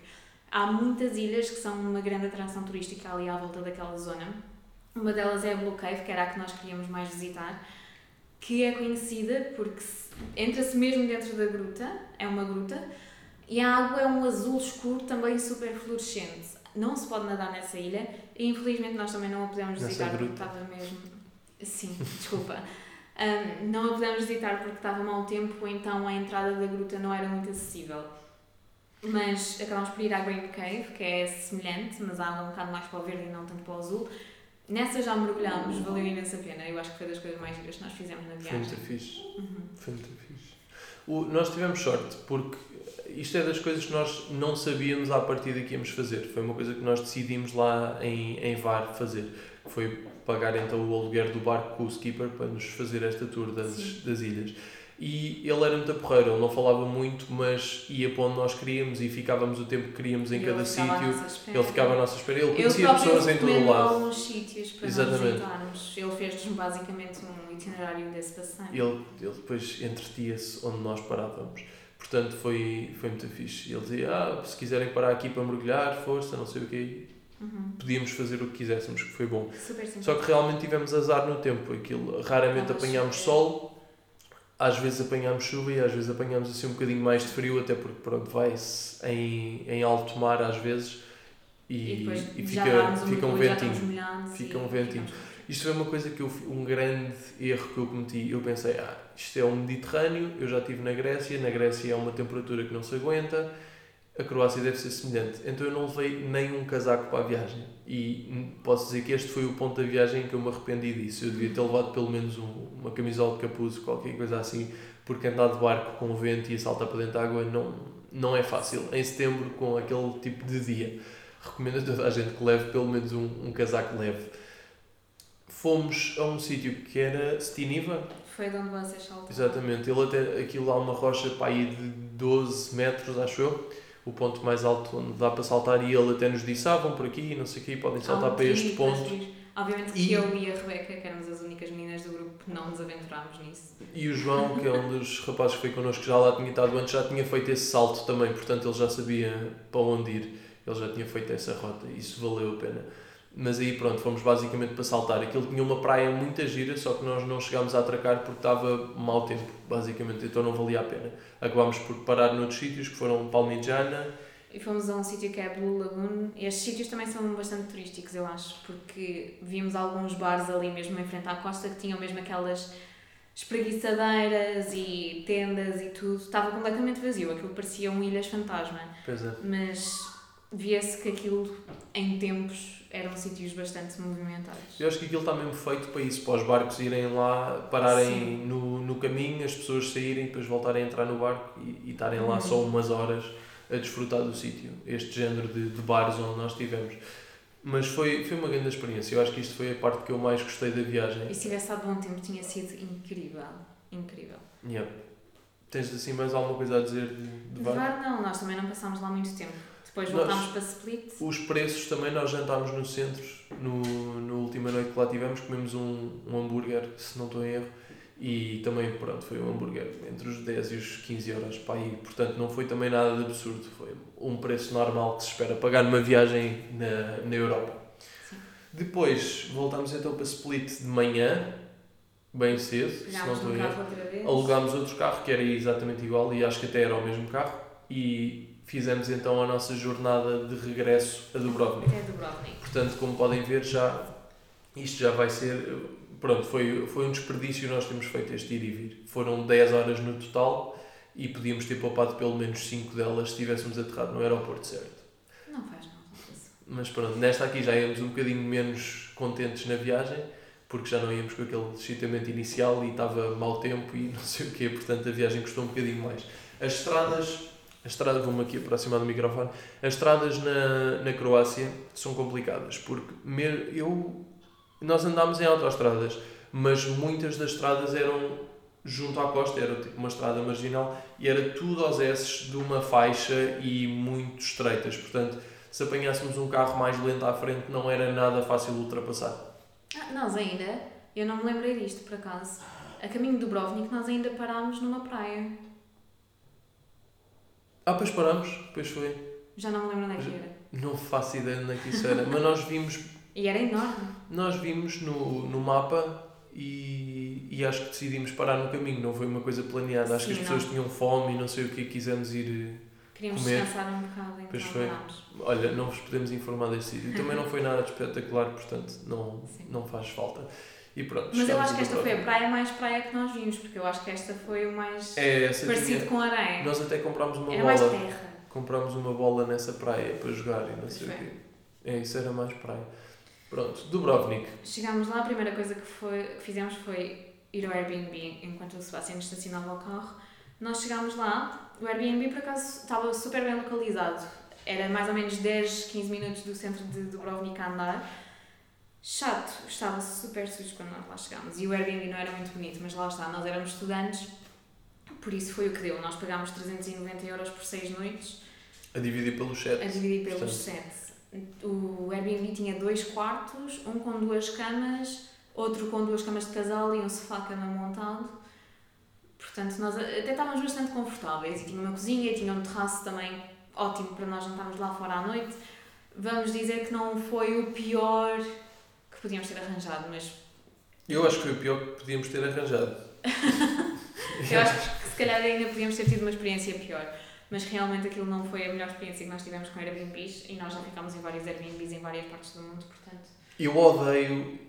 há muitas ilhas que são uma grande atração turística ali à volta daquela zona. Uma delas é a Blue Cave, que era a que nós queríamos mais visitar, que é conhecida porque se- entra-se mesmo dentro da gruta, é uma gruta, e a água é um azul escuro também super fluorescente. Não se pode nadar nessa ilha e infelizmente nós também não a pudemos Nessa visitar porque estava mesmo. Sim, desculpa. Ahm, não a pudemos visitar porque estava mau tempo, então a entrada da gruta não era muito acessível. Mas acabamos por ir à Grape Cave, que é semelhante, mas é um bocado mais para o verde e não tanto para o azul. Nessa já mergulhámos, valeu imensa pena. Eu acho que foi das coisas mais giras que nós fizemos na Foi viagem. muito fixe. Uhum. Foi muito fixe. O, nós tivemos sorte porque isto é das coisas que nós não sabíamos à partida que íamos fazer. Foi uma coisa que nós decidimos lá em, em VAR fazer. Foi pagar então o aluguer do barco com o skipper para nos fazer esta tour das, Sim. das ilhas. E ele era muito porreiro, ele não falava muito, mas ia para onde nós queríamos e ficávamos o tempo que queríamos em cada ele ficava à sítio. nossa espera. Ele ficava à nossa espera, ele conhecia pessoas em todo o lado. alguns sítios para Exatamente. visitarmos. Ele fez-nos basicamente um itinerário desse passeio. Ele, ele depois entretia-se onde nós parávamos. Portanto, foi, foi muito fixe. Ele dizia: ah, se quiserem parar aqui para mergulhar, força, não sei o quê. Uhum. Podíamos fazer o que quiséssemos, que foi bom. Só que realmente tivemos azar no tempo. Aquilo, raramente apanhámos sol, às vezes apanhámos chuva e às vezes apanhámos assim um bocadinho mais de frio, até porque pronto, vai-se em, em alto mar às vezes e, E e fica, um fica um ventinho. Fica um ventinho. Isto foi uma coisa que eu, um grande erro que eu cometi. Eu pensei, ah, isto é o Mediterrâneo, eu já estive na Grécia, na Grécia é uma temperatura que não se aguenta, a Croácia deve ser semelhante. Então eu não levei nem um casaco para a viagem. E posso dizer que este foi o ponto da viagem em que eu me arrependi disso. Eu devia ter levado pelo menos um- uma camisola de capuz, qualquer coisa assim, porque andar de barco com vento e saltar para dentro da água não, não é fácil. Em setembro, com aquele tipo de dia. Recomendo a toda a gente que leve pelo menos um, um casaco leve fomos a um sítio que era Stiniva, Foi de onde vocês saltaram. exatamente. Ele até, aquilo há uma rocha para aí de 12 metros, acho eu, o ponto mais alto onde dá para saltar. E ele até nos disse: ah, vão por aqui, não sei o quê, podem saltar um para este ponto. Obviamente que E- eu e a Rebeca, que éramos as únicas meninas do grupo, não nos aventurámos nisso. E o João, que é um dos rapazes que foi connosco, que já lá tinha estado antes, já tinha feito esse salto também, portanto ele já sabia para onde ir. Ele já tinha feito essa rota, isso valeu a pena. Mas aí pronto, fomos basicamente para saltar. Aquilo tinha uma praia muito gira, só que nós não chegámos a atracar porque estava mau tempo, basicamente, então não valia a pena. Acabámos por parar noutros sítios, que foram Palmijana, E fomos a um sítio que é Blue Lagoon. Estes sítios também são bastante turísticos, eu acho, porque vimos alguns bares ali mesmo em frente à costa que tinham mesmo aquelas espreguiçadeiras e tendas e tudo. Estava completamente vazio, aquilo pareciam ilhas fantasma. pois é. Mas via-se que aquilo, em tempos, eram sítios bastante movimentados. Eu acho que aquilo está mesmo feito para isso, para os barcos irem lá, pararem no, no caminho, as pessoas saírem, depois voltarem a entrar no barco e, estarem lá Uhum. só umas horas a desfrutar do sítio. Este género de, de bares onde nós estivemos. Mas foi, foi uma grande experiência. Eu acho que isto foi a parte que eu mais gostei da viagem. E se tivesse estado bom tempo, tinha sido incrível. Incrível. Yep. Tens assim mais alguma coisa a dizer de, de De bar? Não, nós também não passámos lá muito tempo. Depois Nós- voltámos para Split. Os preços também, nós jantámos no centro, no, no última noite que lá tivemos, comemos um, um hambúrguer, se não estou em erro, e também, pronto, foi um hambúrguer entre os 10 e os 15 euros para aí, portanto não foi também nada de absurdo, foi um preço normal que se espera pagar numa viagem na, na Europa. Sim. Depois voltámos então para Split de manhã, bem cedo, se não estou um erro. Alugámos outro carro que era exatamente igual e acho que até era o mesmo carro e fizemos então a nossa jornada de regresso a Dubrovnik. Até Dubrovnik. Portanto, como podem ver, já isto já vai ser. Pronto, foi, foi um desperdício nós temos feito este ir e vir. Foram 10 horas no total e podíamos ter poupado pelo menos 5 delas se tivéssemos aterrado no aeroporto certo. Não faz mal. isso. Mas pronto, nesta aqui já íamos um bocadinho menos contentes na viagem, porque já não íamos com aquele excitamento inicial e estava mau tempo e (laughs) não sei o quê, portanto a viagem custou um bocadinho mais. As estradas, as estradas, vou-me aqui aproximar do microfone, as estradas na, na Croácia são complicadas, porque eu, nós andámos em autoestradas, mas muitas das estradas eram junto à costa, era tipo uma estrada marginal e era tudo aos S de uma faixa e muito estreitas, portanto se apanhássemos um carro mais lento à frente não era nada fácil ultrapassar. Ah, nós ainda, eu não me lembrei disto por acaso. A caminho de Dubrovnik nós ainda parámos numa praia. Ah, pois paramos, pois foi. Já não me lembro onde é que era. Não faço ideia onde é que isso era, mas nós vimos, E era enorme. nós vimos no, no mapa e, e acho que decidimos parar no caminho, não foi uma coisa planeada. Acho que as Sim, pessoas não. tinham fome e não sei o que quisemos ir. Queríamos Comer. descansar um bocado, então Pois foi. parámos. Olha, não vos podemos informar deste sítio. Também não foi nada de espetacular, portanto não, Sim. não faz falta. E pronto. Mas eu acho que esta foi a praia mais praia que nós vimos, porque eu acho que esta foi o mais É, parecido tinha- com areia. Nós até comprámos uma Era mais bola. terra. Comprámos uma bola nessa praia para jogar e não Pois sei o quê. É, isso era mais praia. Pronto, Dubrovnik. Chegámos lá, a primeira coisa que, foi, que fizemos foi ir ao Airbnb enquanto o Sebastião estacionava o carro. Nós chegámos lá, o Airbnb por acaso estava super bem localizado. Era mais ou menos 10, 15 minutos do centro de Dubrovnik a andar. Chato, estava super sujo quando nós lá chegámos. E o Airbnb não era muito bonito, mas lá está, nós éramos estudantes, por isso foi o que deu. Nós pagámos 390 euros por 6 noites A dividir pelos sete. a dividir pelos Portanto. sete. O Airbnb tinha dois quartos, um com duas camas, outro com duas camas de casal e um sofá-cama montado. Portanto, nós até estávamos bastante confortáveis e tinha uma cozinha, tinha um terraço também ótimo para nós jantarmos lá fora à noite. Vamos dizer que não foi o pior podíamos ter arranjado, mas Eu acho que foi o pior que podíamos ter arranjado. (laughs) eu acho que se calhar ainda podíamos ter tido uma experiência pior. Mas realmente aquilo não foi a melhor experiência que nós tivemos com Airbnbs e nós já ficámos em vários Airbnbs em várias partes do mundo, portanto. Eu odeio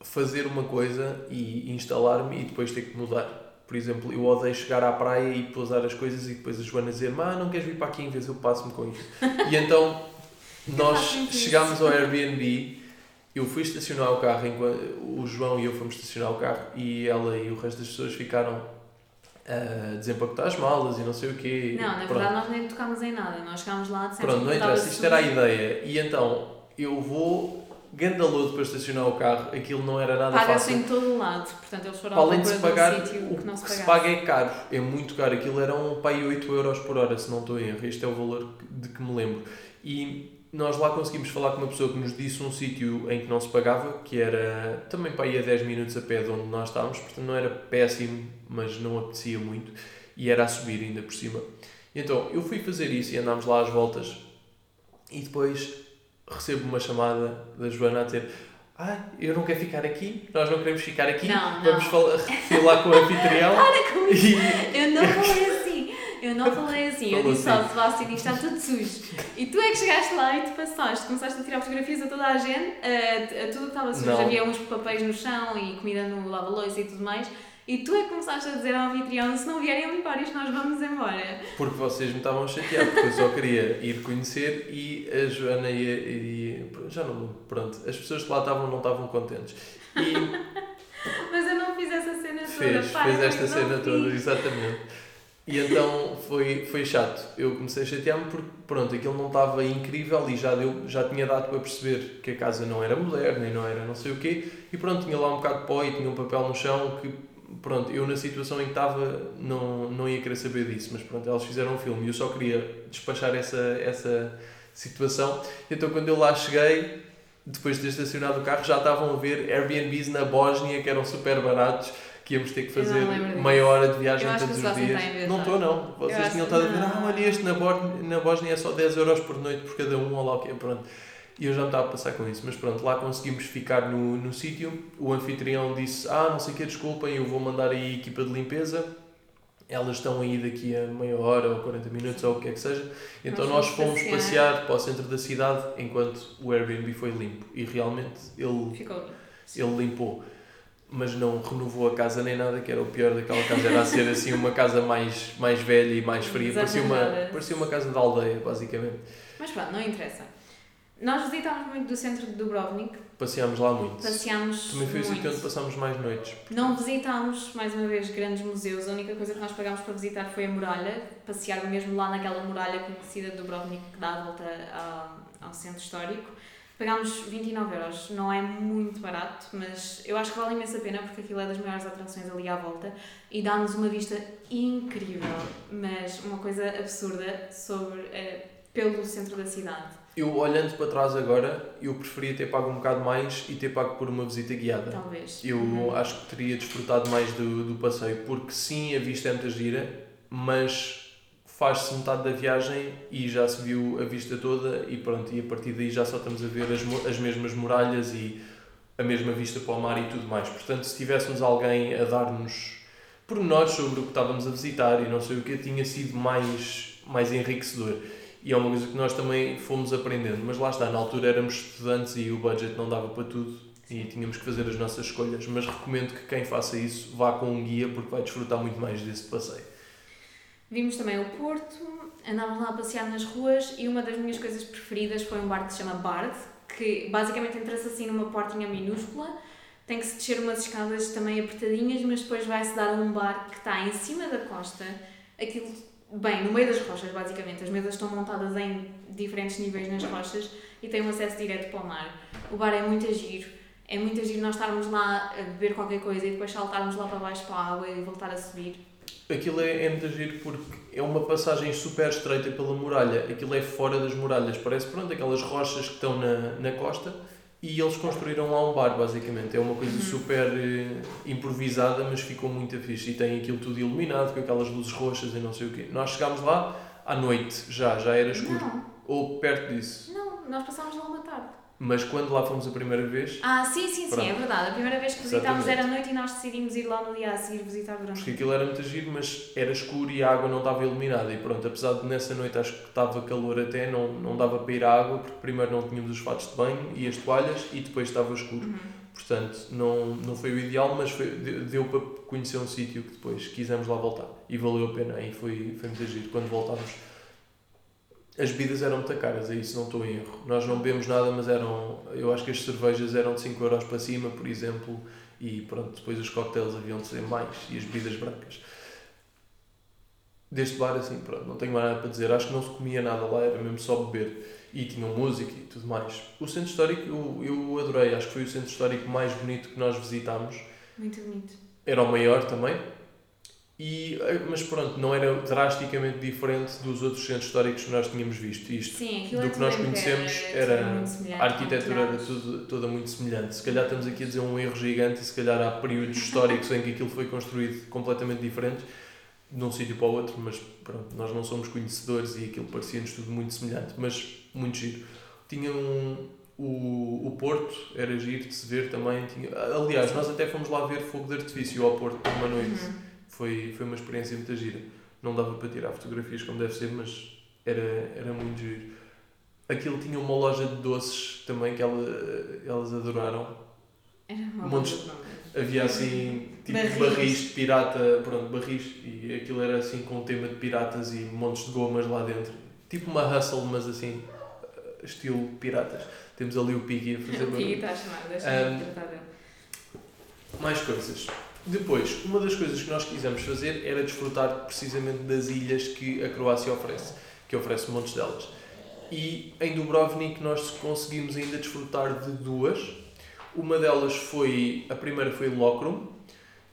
fazer uma coisa e instalar-me e depois ter que mudar. Por exemplo, eu odeio chegar à praia e pousar as coisas e depois a Joana dizer ah, não queres vir para aqui em vez eu passo-me com isto. E então (laughs) nós chegámos ao Airbnb, eu fui estacionar o carro, enquanto o João e eu fomos estacionar o carro e ela e o resto das pessoas ficaram a desempacotar as malas e não sei o quê. Não, na Pronto. verdade nós nem tocámos em nada. Nós chegámos lá, dissemos Pronto, não que interessa, isto era a ideia. E então, eu vou gandalodo para estacionar o carro, aquilo não era nada Paga-se fácil. em todo o lado, portanto eles foram além de se pagar, de sítio o que não que se se pagasse. paga é caro, é muito caro. Aquilo era um pai 8 euros por hora, se não estou em erro. Este é o valor de que me lembro. E nós lá conseguimos falar com uma pessoa que nos disse um sítio em que não se pagava, que era também para ir a 10 minutos a pé de onde nós estávamos, portanto não era péssimo, mas não apetecia muito. E era a subir ainda por cima. Então eu fui fazer isso e andámos lá às voltas e depois recebo uma chamada da Joana a dizer ah, eu não quero ficar aqui, nós não queremos ficar aqui, Não, não. vamos falar, falar com o anfitrião. (laughs) e Eu não assim. (laughs) Eu não falei assim. Eu disse assim. ao Sebastião está tudo sujo. E tu é que chegaste lá e te passaste. Começaste a tirar fotografias a toda a gente, a, a tudo que estava sujo. Não. Havia uns papéis no chão e comida no lava-loiça e tudo mais. E tu é que começaste a dizer ao anfitrião: se não vierem limpar isto, nós vamos embora. porque vocês me estavam a chatear, porque eu só queria ir conhecer e a Joana e, e já não lembro, pronto, as pessoas que lá estavam não estavam contentes. E (laughs) Mas eu não fiz essa cena toda. fez, Para fez esta cena não toda, fiz. exatamente. E então foi, foi chato. Eu comecei a chatear-me porque, pronto, aquilo não estava incrível e já, deu, já tinha dado para perceber que a casa não era moderna e não era não sei o quê. E pronto, tinha lá um bocado de pó e tinha um papel no chão que, pronto, eu na situação em que estava não, não ia querer saber disso. Mas pronto, elas fizeram um filme e eu só queria despachar essa, essa situação. Então quando eu lá cheguei, depois de ter estacionado o carro, já estavam a ver Airbnbs na Bósnia que eram super baratos. Que íamos ter que fazer meia hora de viagem todos os dias. Não estou, não. Vocês tinham estado a não. ah, olha, este na Bósnia, na Bósnia é só 10 euros por noite por cada um, ou lá o que é, pronto. E eu já me estava a passar com isso, mas pronto, lá conseguimos ficar no, no sítio. O anfitrião disse: Ah, não sei o que, desculpem, eu vou mandar aí a equipa de limpeza. Elas estão aí daqui a meia hora ou 40 minutos ou o que é que seja. Então nós, Nós fomos passear. passear. para o centro da cidade enquanto o Airbnb foi limpo. E realmente ele, Ficou ele limpou. Mas não renovou a casa nem nada, que era o pior daquela casa. Era a ser assim uma casa mais, mais velha e mais fria. Parecia uma, parecia uma casa de aldeia, basicamente. Mas pronto, não interessa. Nós visitámos muito do centro de Dubrovnik, Passeámos lá muito. passeámos Também foi o sítio onde passámos mais noites. Não visitámos, mais uma vez, grandes museus. A única coisa que nós pagámos para visitar foi a muralha. Passear mesmo lá naquela muralha conhecida de Dubrovnik que dá a volta ao, ao centro histórico. Pagámos 29 euros. Não é muito barato, mas eu acho que vale imensa pena porque aquilo é das maiores atrações ali à volta e dá-nos uma vista incrível, mas uma coisa absurda sobre, eh, pelo centro da cidade. Eu, olhando para trás agora, eu preferia ter pago um bocado mais e ter pago por uma visita guiada. Talvez. Eu Uhum. acho que teria desfrutado mais do, do passeio, porque sim, a vista é muita gira, mas faz-se metade da viagem e já se viu a vista toda e pronto, e a partir daí já só estamos a ver as, as mesmas muralhas e a mesma vista para o mar e tudo mais. Portanto, se tivéssemos alguém a dar-nos pormenores sobre o que estávamos a visitar e não sei o que, tinha sido mais, mais enriquecedor. E é uma coisa que nós também fomos aprendendo, mas lá está, na altura éramos estudantes e o budget não dava para tudo e tínhamos que fazer as nossas escolhas, mas recomendo que quem faça isso vá com um guia porque vai desfrutar muito mais desse passeio. Vimos também o Porto, andámos lá a passear nas ruas e uma das minhas coisas preferidas foi um bar que se chama Bard, que basicamente entra-se assim numa portinha minúscula, tem que se descer umas escadas também apertadinhas, mas depois vai-se dar um bar que está em cima da costa, aquilo, bem, no meio das rochas basicamente, as mesas estão montadas em diferentes níveis nas rochas e tem um acesso direto para o mar. O bar é muito giro, é muito giro nós estarmos lá a beber qualquer coisa e depois saltarmos lá para baixo para a água e voltar a subir. Aquilo é, é muito giro porque é uma passagem super estreita pela muralha. Aquilo é fora das muralhas. Parece, pronto, aquelas rochas que estão na, na costa e eles construíram lá um bar, basicamente. É uma coisa Uhum. super eh, improvisada, mas ficou muito fixe. E tem aquilo tudo iluminado, com aquelas luzes roxas e não sei o quê. Nós chegámos lá à noite, já, já era escuro. Não, Ou perto disso. não, nós passámos lá uma tarde. Mas quando lá fomos a primeira vez, Ah, sim, sim, sim, Pronto. é verdade. A primeira vez que visitámos Exatamente. era à noite e nós decidimos ir lá no dia a seguir visitar porque Verão. aquilo era muito giro, mas era escuro e a água não estava iluminada. E pronto, apesar de nessa noite acho que estava calor até, não, não dava para ir à água, porque primeiro não tínhamos os fatos de banho e as toalhas e depois estava escuro. Uhum. Portanto, não, não foi o ideal, mas foi, de- deu para conhecer um sítio que depois quisemos lá voltar. E valeu a pena, e foi, foi muito giro. Quando voltámos, as bebidas eram muito caras, aí isso não estou em erro. Nós não bebemos nada, mas eram, eu acho que as cervejas eram de 5 euros para cima, por exemplo, e pronto, depois os cocktails haviam de ser mais, e as bebidas brancas. Deste bar, assim, pronto, não tenho mais nada para dizer. Acho que não se comia nada lá, era mesmo só beber. E tinham música e tudo mais. O centro histórico eu, eu adorei, acho que foi o centro histórico mais bonito que nós visitámos. Muito bonito. Era o maior também. E, eh, mas pronto, não era drasticamente diferente dos outros centros históricos que nós tínhamos visto. Isto, Sim, do que nós conhecemos era- a arquitetura era tudo, toda muito semelhante. Se calhar estamos aqui a dizer um erro gigante se calhar há períodos (laughs) históricos em que aquilo foi construído completamente diferente de um sítio para o outro, mas pronto, nós não somos conhecedores e aquilo parecia-nos tudo muito semelhante, mas muito giro. Tinha um, o, o Porto, era giro de se ver também. Tinha, aliás, nós até fomos lá ver fogo de artifício ao Porto por uma noite. Uhum. Foi, foi uma experiência muito gira. Não dava para tirar fotografias como deve ser, mas era, era muito giro. Aquilo tinha uma loja de doces também que ela, elas adoraram. Era uma Montes- boa nome. Havia assim, tipo Barris. barris. de pirata, pronto, barris, e aquilo era assim com um tema de piratas e montes de gomas lá dentro. Tipo uma hustle, mas assim, estilo piratas. Temos ali o Piggy a fazer (laughs) O Piggy está a chamar, deixa-me tratar dele. Mais coisas. Depois, uma das coisas que nós quisemos fazer era desfrutar precisamente das ilhas que a Croácia oferece, que oferece montes delas. E em Dubrovnik nós conseguimos ainda desfrutar de duas. Uma delas foi, a primeira foi Lokrum,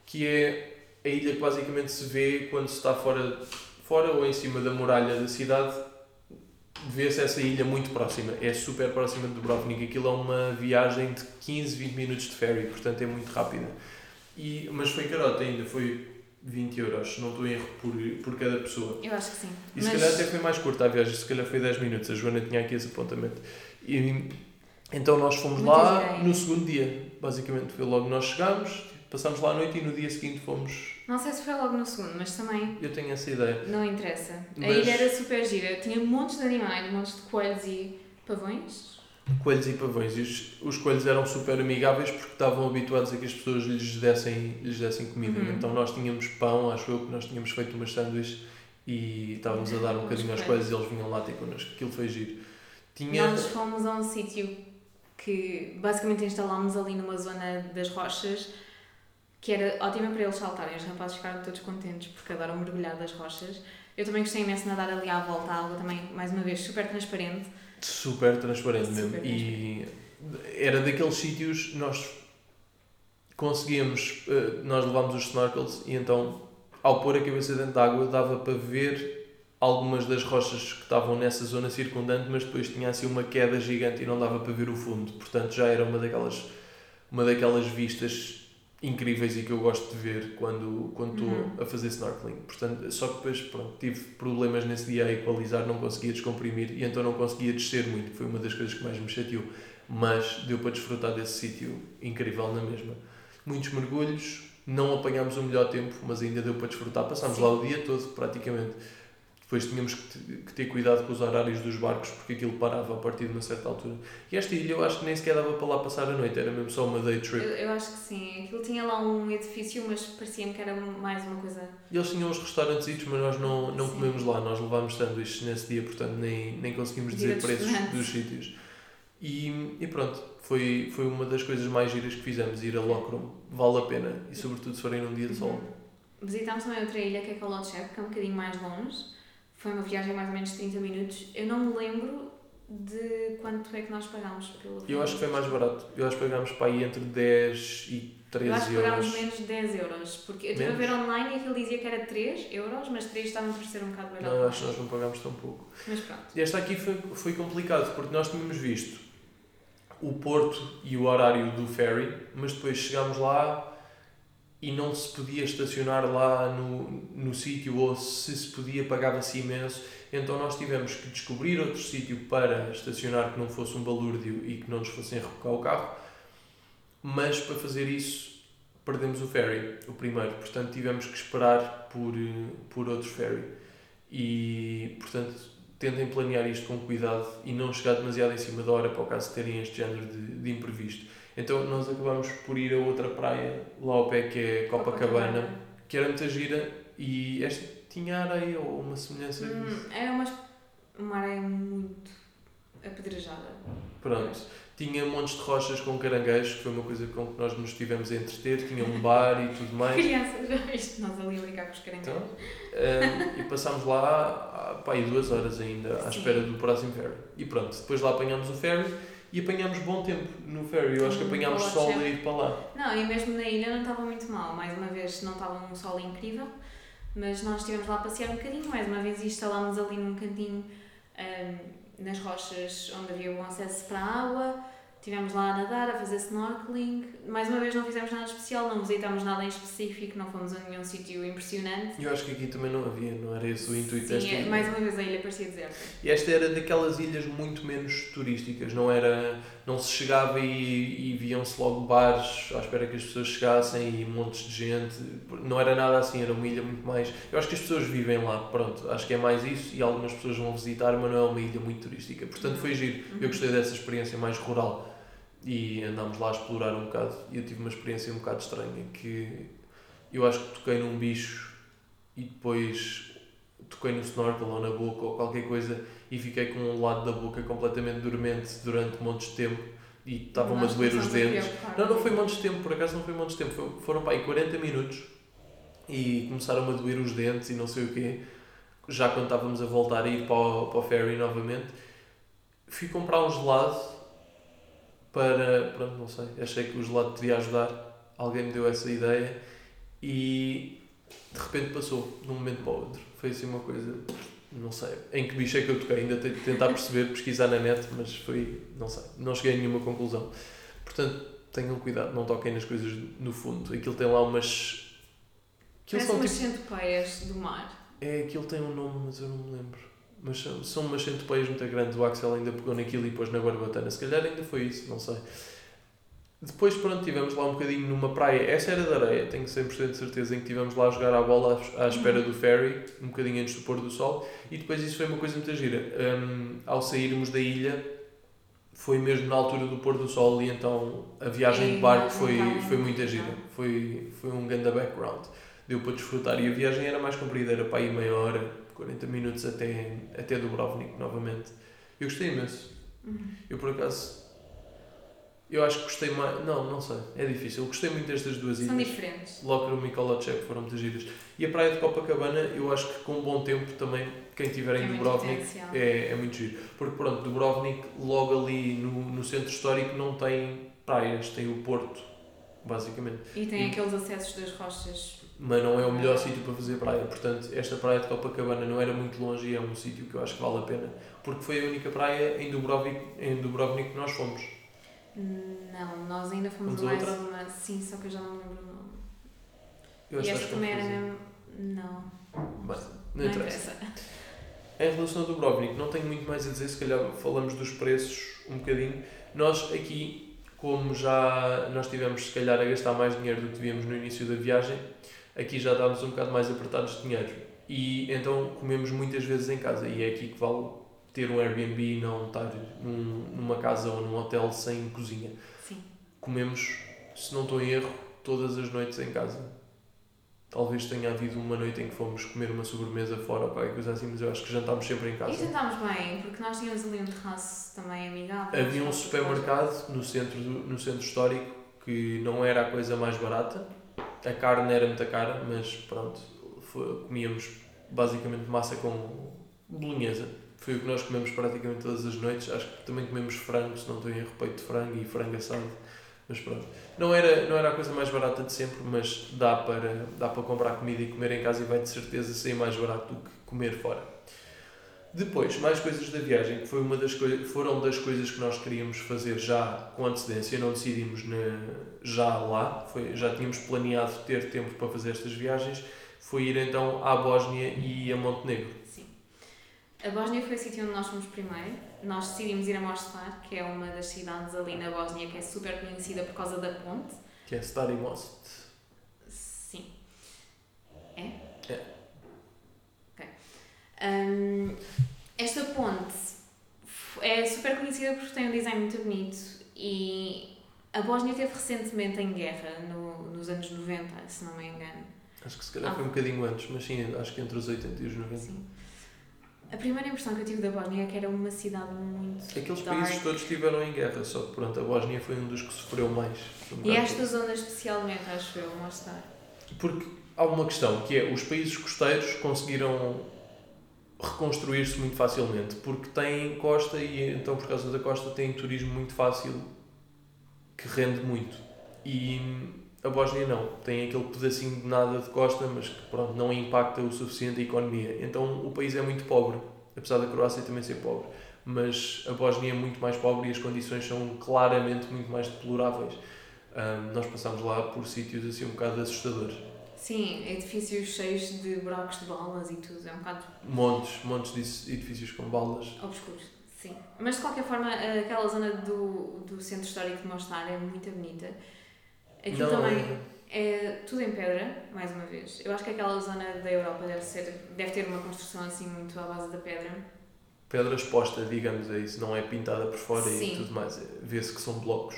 que é a ilha que basicamente se vê quando se está fora, fora ou em cima da muralha da cidade. Vê-se essa ilha muito próxima, é super próxima de Dubrovnik. Aquilo é uma viagem de 15, 20 minutos de ferry, portanto é muito rápida. E, mas foi carota ainda, foi 20 euros, se não estou em erro, por, por cada pessoa. Eu acho que sim. E se calhar até foi mais curta a viagem, se calhar foi 10 minutos, a Joana tinha aqui esse apontamento. E Então nós fomos Muita lá ideia. no segundo dia, basicamente. Foi logo nós chegámos, passámos lá a noite e no dia seguinte fomos. Não sei se foi logo no segundo, mas também Eu tenho essa ideia. não interessa. A Mas- ilha era super gira. Tinha montes de animais, montes de coelhos e pavões. Coelhos e pavões. E os, os coelhos eram super amigáveis porque estavam habituados a que as pessoas lhes dessem, lhes dessem comida. Uhum. Então nós tínhamos pão, acho eu que nós tínhamos feito umas sanduíches e estávamos a dar um Os bocadinho aos coelhos e eles vinham lá ter connosco. Aquilo foi giro. Tinha. Nós fomos a um sítio que basicamente instalámos ali numa zona das rochas que era ótima para eles saltarem. Os rapazes ficaram todos contentes porque adoram mergulhar das rochas. Eu também gostei imenso de nadar ali à volta, a água também, mais uma vez, super transparente. Super transparente mesmo. Super E era daqueles sítios nós conseguíamos, eh, nós levámos os snorkels e então ao pôr a cabeça dentro da água dava para ver algumas das rochas que estavam nessa zona circundante, mas depois tinha assim uma queda gigante e não dava para ver o fundo. Portanto já era uma daquelas, uma daquelas vistas incríveis e que eu gosto de ver quando quando estou Uhum. a fazer snorkeling. Portanto, só que depois pronto, tive problemas nesse dia a equalizar, não conseguia descomprimir e então não conseguia descer muito, foi uma das coisas que mais me chateou. Mas deu para desfrutar desse sítio incrível na mesma. Muitos mergulhos, não apanhámos o melhor tempo, mas ainda deu para desfrutar. Passámos Sim. lá o dia todo, praticamente. Depois tínhamos que te- que ter cuidado com os horários dos barcos, porque aquilo parava a partir de uma certa altura. E esta ilha eu acho que nem sequer dava para lá passar a noite, era mesmo só uma day Eu, trip. eu acho que sim. Aquilo tinha lá um edifício, mas parecia-me que era mais uma coisa. E eles tinham uns restaurantes, mas nós não, não Sim. comemos lá, nós levámos sanduíches nesse dia, portanto nem, nem conseguimos dizer preços dos sítios. E, e pronto, foi, foi uma das coisas mais giras que fizemos, ir a Lockroom. Vale a pena, e sobretudo se forem num dia de sol. Uhum. Visitámos também outra ilha que é Kolotchep, que é um bocadinho mais longe. Foi uma viagem de mais ou menos 30 minutos. Eu não me lembro de quanto é que nós pagámos pelo Eu acho que foi mais barato, eu acho que pagámos para aí entre 10 e 13 Eu acho que pagámos euros. menos de 10 euros. Porque eu estive a ver online e aquilo dizia que era 3 euros, mas 3 estava a parecer um bocado barato. Não, acho que nós não pagámos tão pouco. Mas pronto. E esta aqui foi, foi complicado, porque nós tínhamos visto o porto e o horário do ferry, mas depois chegámos lá e não se podia estacionar lá no, no sítio, ou se se podia, pagava-se imenso. Então nós tivemos que descobrir outro sítio para estacionar que não fosse um balúrdio e que não nos fossem rebocar o carro, mas para fazer isso perdemos o ferry, o primeiro, portanto tivemos que esperar por, eh, por outro ferry. E, portanto, tentem planear isto com cuidado e não chegar demasiado em cima da hora para o caso de terem este género de, de imprevisto. Então, nós acabamos por ir a outra praia lá ao pé que é Copacabana, que era muita gira e esta tinha areia ou uma semelhança disso. Hum, era uma, uma areia muito apedrejada. Pronto. Tinha montes de rochas com caranguejos, que foi uma coisa com que nós nos tivemos a entreter. Tinha um bar e tudo (laughs) mais. Crianças, já viste? Nós ali a brincar com os caranguejos. Então, Um, e passámos lá há, pá, aí duas horas ainda à Sim. espera do próximo ferry. E pronto, depois lá apanhámos o ferry e apanhámos bom tempo no ferry. Eu acho que Hum, apanhámos boa, sol a ir para lá. Não, e mesmo na ilha não estava muito mal. Mais uma vez, não estava um sol incrível, mas nós estivemos lá a passear um bocadinho. Mais uma vez, instalámos ali num cantinho ahm, nas rochas onde havia bom acesso para a água. Estivemos lá a nadar, a fazer snorkeling. Mais uma vez, não fizemos nada especial, não visitámos nada em específico, não fomos a nenhum sítio impressionante. Eu acho que aqui também não havia, não era esse o intuito Sim, desta é- ilha. mais uma vez a ilha parecia deserta. E esta era daquelas ilhas muito menos turísticas, não era, não se chegava e, e viam-se logo bares à espera que as pessoas chegassem e montes de gente, não era nada assim, era uma ilha muito mais, eu acho que as pessoas vivem lá, pronto, acho que é mais isso e algumas pessoas vão visitar, mas não é uma ilha muito turística, portanto foi giro, eu gostei dessa experiência mais rural e andámos lá a explorar um bocado e eu tive uma experiência um bocado estranha que eu acho que toquei num bicho e depois toquei no snorkel ou na boca ou qualquer coisa e fiquei com um lado da boca completamente dormente durante montes de tempo e estavam-me a doer os dentes. Não, não foi montes de tempo, por acaso não foi montes de tempo, foi- foram para aí 40 minutos e começaram a doer os dentes e não sei o quê. Já quando estávamos a voltar a ir para o, para o ferry novamente, fui comprar um gelado para. Pronto, não sei, achei que o gelado podia ajudar, alguém me deu essa ideia e de repente passou de um momento para o outro. Foi assim uma coisa, não sei, em que bicho é que eu toquei, ainda tenho de tentar perceber, pesquisar na net, mas foi, não sei, não cheguei a nenhuma conclusão. Portanto, tenham cuidado, não toquem nas coisas no fundo. Aquilo tem lá umas. Aquilo Parece umas tipo. centopeias do mar. É, aquilo tem um nome, mas eu não me lembro. Mas são, são umas centopeias muito grandes. O Axel ainda pegou naquilo e pôs na barbatana. Se calhar ainda foi isso, não sei. Depois, pronto, tivemos lá um bocadinho numa praia. Essa era de areia, tenho 100% de certeza em que tivemos lá a jogar a bola à espera do ferry, um bocadinho antes do pôr do sol. E depois isso foi uma coisa muito gira. Um, ao sairmos da ilha, foi mesmo na altura do pôr do sol e então a viagem de barco foi, foi muito gira. Foi, foi um grande background. Deu para desfrutar. E a viagem era mais comprida, era para aí meia hora, 40 minutos até, até Dubrovnik novamente. Eu gostei imenso. Uhum. Eu por acaso. Eu acho que gostei mais. Não, não sei. É difícil. Eu gostei muito destas duas São ilhas. diferentes. Locro e Mikolacek foram muito giras. E a praia de Copacabana, eu acho que com um bom tempo também, quem estiver É em muito Dubrovnik, é, é muito giro. Porque pronto, Dubrovnik, logo ali no, no centro histórico, não tem praias, tem o porto, basicamente. E tem E- aqueles acessos das rochas. Mas não é o melhor sítio para fazer praia. Portanto, esta praia de Copacabana não era muito longe e é um sítio que eu acho que vale a pena. Porque foi a única praia em Dubrovnik, em Dubrovnik que nós fomos. Não, nós ainda fomos a mais outra? uma. Sim, só que eu já não me lembro o nome. Eu e esta que também era mesmo. Não. Bem, Não, Não interessa. Em relação ao Dubrovnik, não tenho muito mais a dizer, se calhar falamos dos preços um bocadinho. Nós aqui, como já nós tivemos se calhar a gastar mais dinheiro do que devíamos no início da viagem, aqui já estávamos um bocado mais apertados de dinheiro. E então comemos muitas vezes em casa e é aqui que vale ter um Airbnb e não estar num, numa casa ou num hotel sem cozinha. Sim. Comemos, se não estou em erro, todas as noites em casa. Talvez tenha havido uma noite em que fomos comer uma sobremesa fora ou qualquer coisa assim, mas eu acho que jantámos sempre em E casa. jantámos bem, porque nós tínhamos ali um terraço também amigável. Havia um supermercado no centro, do- no centro histórico que não era a coisa mais barata. A carne era muito cara, mas pronto, foi- comíamos basicamente massa com bolonhesa. Foi o que nós comemos praticamente todas as noites. Acho que também comemos frango, se não estou erro, peito de frango e frango assado. Mas pronto. Não era, não era a coisa mais barata de sempre, mas dá para, dá para comprar comida e comer em casa e vai de certeza sair mais barato do que comer fora. Depois, mais coisas da viagem, que foi uma das foram das coisas que nós queríamos fazer já com antecedência, não decidimos na, já lá, foi, já tínhamos planeado ter tempo para fazer estas viagens, foi ir então à Bósnia e a Montenegro. Sim. A Bósnia foi o sítio onde nós fomos primeiro. Nós decidimos ir a Mostar, que é uma das cidades ali na Bósnia que é super conhecida por causa da ponte. Que é Stari Most. Sim. É? É. Ok. Esta ponte é super conhecida porque tem um design muito bonito e a Bósnia esteve recentemente em guerra, no, nos anos 90, se não me engano. Acho que se calhar Ah. foi um bocadinho antes, mas sim, acho que entre os 80 e os 90. Sim. A primeira impressão que eu tive da Bósnia é que era uma cidade muito Aqueles dark. países todos estiveram em guerra, só que pronto, a Bósnia foi um dos que sofreu mais. Um E esta zona especialmente, acho eu, Mostar. Porque há uma questão que é os países costeiros conseguiram reconstruir-se muito facilmente porque têm costa e então por causa da costa têm turismo muito fácil que rende muito. E a Bósnia não. Tem aquele pedacinho de nada de costa mas que pronto não impacta o suficiente a economia. Então o país é muito pobre apesar da Croácia também ser pobre. Mas a Bósnia é muito mais pobre e as condições são claramente muito mais deploráveis. Ahm, nós passámos lá por sítios assim um bocado assustadores Sim, edifícios cheios de buracos de balas e tudo, é um bocado Montes, montes de edifícios com balas. obscuros. Sim. Mas de qualquer forma, aquela zona do, do centro histórico de Mostar é muito bonita. Aquilo Não, também é tudo em pedra, mais uma vez. Eu acho que aquela zona da Europa deve, ser, deve ter uma construção assim muito à base da pedra. Pedra exposta, digamos, é isso. Não é pintada por fora Sim. e tudo mais. Vê-se que são blocos.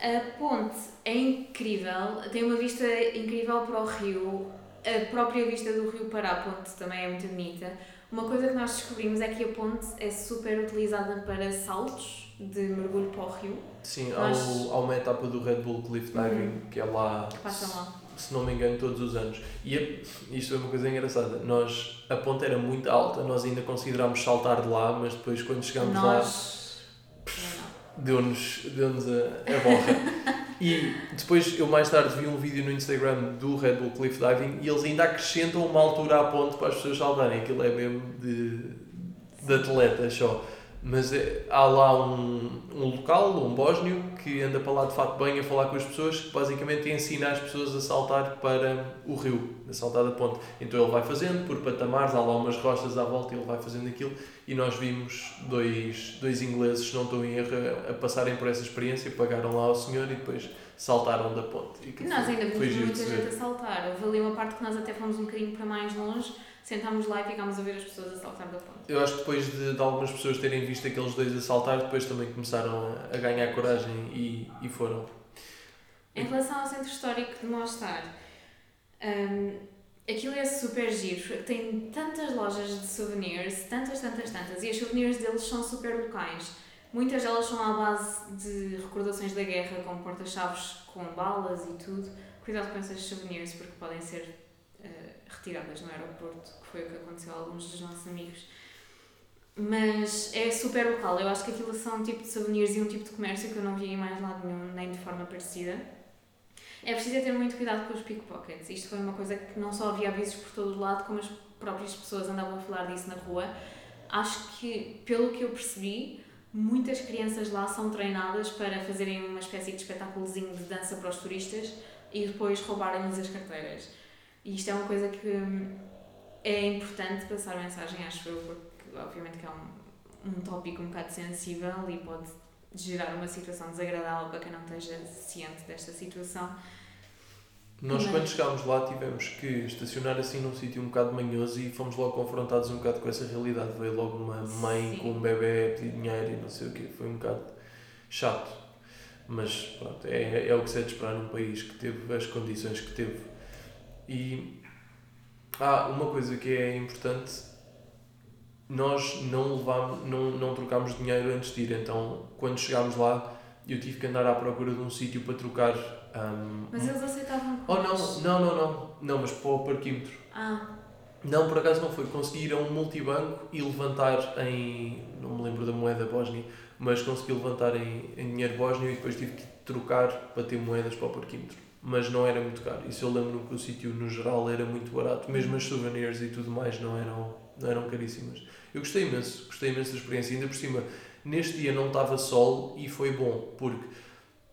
A ponte é incrível, tem uma vista incrível para o rio, a própria vista do rio para a ponte também é muito bonita. Uma coisa que nós descobrimos é que a ponte é super utilizada para saltos de mergulho para o rio, Sim, Nós- há, o- há uma etapa do Red Bull Cliff Diving que é lá, que passa lá. se não me engano, todos os anos. E a- isto é uma coisa engraçada. Nós, a ponte era muito alta, nós ainda considerámos saltar de lá, mas depois quando chegámos lá Nós. Não. Deu-nos deu a, a borra. e depois eu mais tarde vi um vídeo no Instagram do Red Bull Cliff Diving e eles ainda acrescentam uma altura à ponte para as pessoas saltarem. Aquilo é mesmo de, de atletas só. mas é, há lá um, um local, um bósnio, que anda para lá de fato bem a falar com as pessoas, que basicamente ensina as pessoas a saltar para o rio, a saltar da ponte. Então ele vai fazendo por patamares, há lá umas rochas à volta e ele vai fazendo aquilo. E nós vimos dois, dois ingleses, se não estou em erro, a, passarem por essa experiência, pagaram lá ao senhor e depois saltaram da ponte. E nós ainda vimos muita gente a saltar. Houve ali uma parte que nós até fomos um bocadinho para mais longe sentámos lá e ficámos a ver as pessoas a saltar da ponte. Eu acho que depois de, de, algumas pessoas terem visto aqueles dois a saltar, depois também começaram a, a ganhar coragem e, e foram. Em relação ao centro histórico de Mostar, um, aquilo é super giro, tem tantas lojas de souvenirs, tantas, tantas, tantas, e as souvenirs deles são super locais. Muitas delas são à base de recordações da guerra, com porta-chaves com balas e tudo. Cuidado com essas souvenirs, porque podem ser retiradas no aeroporto, que foi o que aconteceu a alguns dos nossos amigos. Mas é super local. Eu acho que aquilo são um tipo de souvenirs e um tipo de comércio que eu não vi em mais lado nenhum, nem de forma parecida. É preciso ter muito cuidado com os pickpockets. Isto foi uma coisa que não só havia avisos por todo o lado, como as próprias pessoas andavam a falar disso na rua. Acho que, pelo que eu percebi, muitas crianças lá são treinadas para fazerem uma espécie de espetáculozinho de dança para os turistas e depois roubarem-lhes as carteiras. E isto é uma coisa que hum, é importante passar mensagem, acho eu, porque obviamente que é um, um tópico um bocado sensível e pode gerar uma situação desagradável para quem não esteja ciente desta situação. Nós, Mas... quando chegámos lá, tivemos que estacionar assim num sítio um bocado manhoso e fomos logo confrontados um bocado com essa realidade. Veio logo uma mãe Sim. com um bebê a pedir dinheiro e não sei o quê. Foi um bocado chato. Mas pronto, é, é o que se é de esperar num país que teve as condições que teve. E há uma coisa que é importante, nós não levámos, não, não trocámos dinheiro antes de ir, então quando chegámos lá eu tive que andar à procura de um sítio para trocar. Um, mas eles aceitavam Oh não, não, não, não, não, mas para o parquímetro. Ah. Não, por acaso não foi. Consegui ir a um multibanco e levantar em. Não me lembro da moeda bósnia, mas consegui levantar em, em dinheiro bósnio e depois tive que trocar para ter moedas para o parquímetro mas não era muito caro. Isso eu lembro que o sítio no geral era muito barato, mesmo as souvenirs e tudo mais não eram, não eram caríssimas. Eu gostei imenso, gostei imenso da experiência, ainda por cima, neste dia não estava sol e foi bom, porque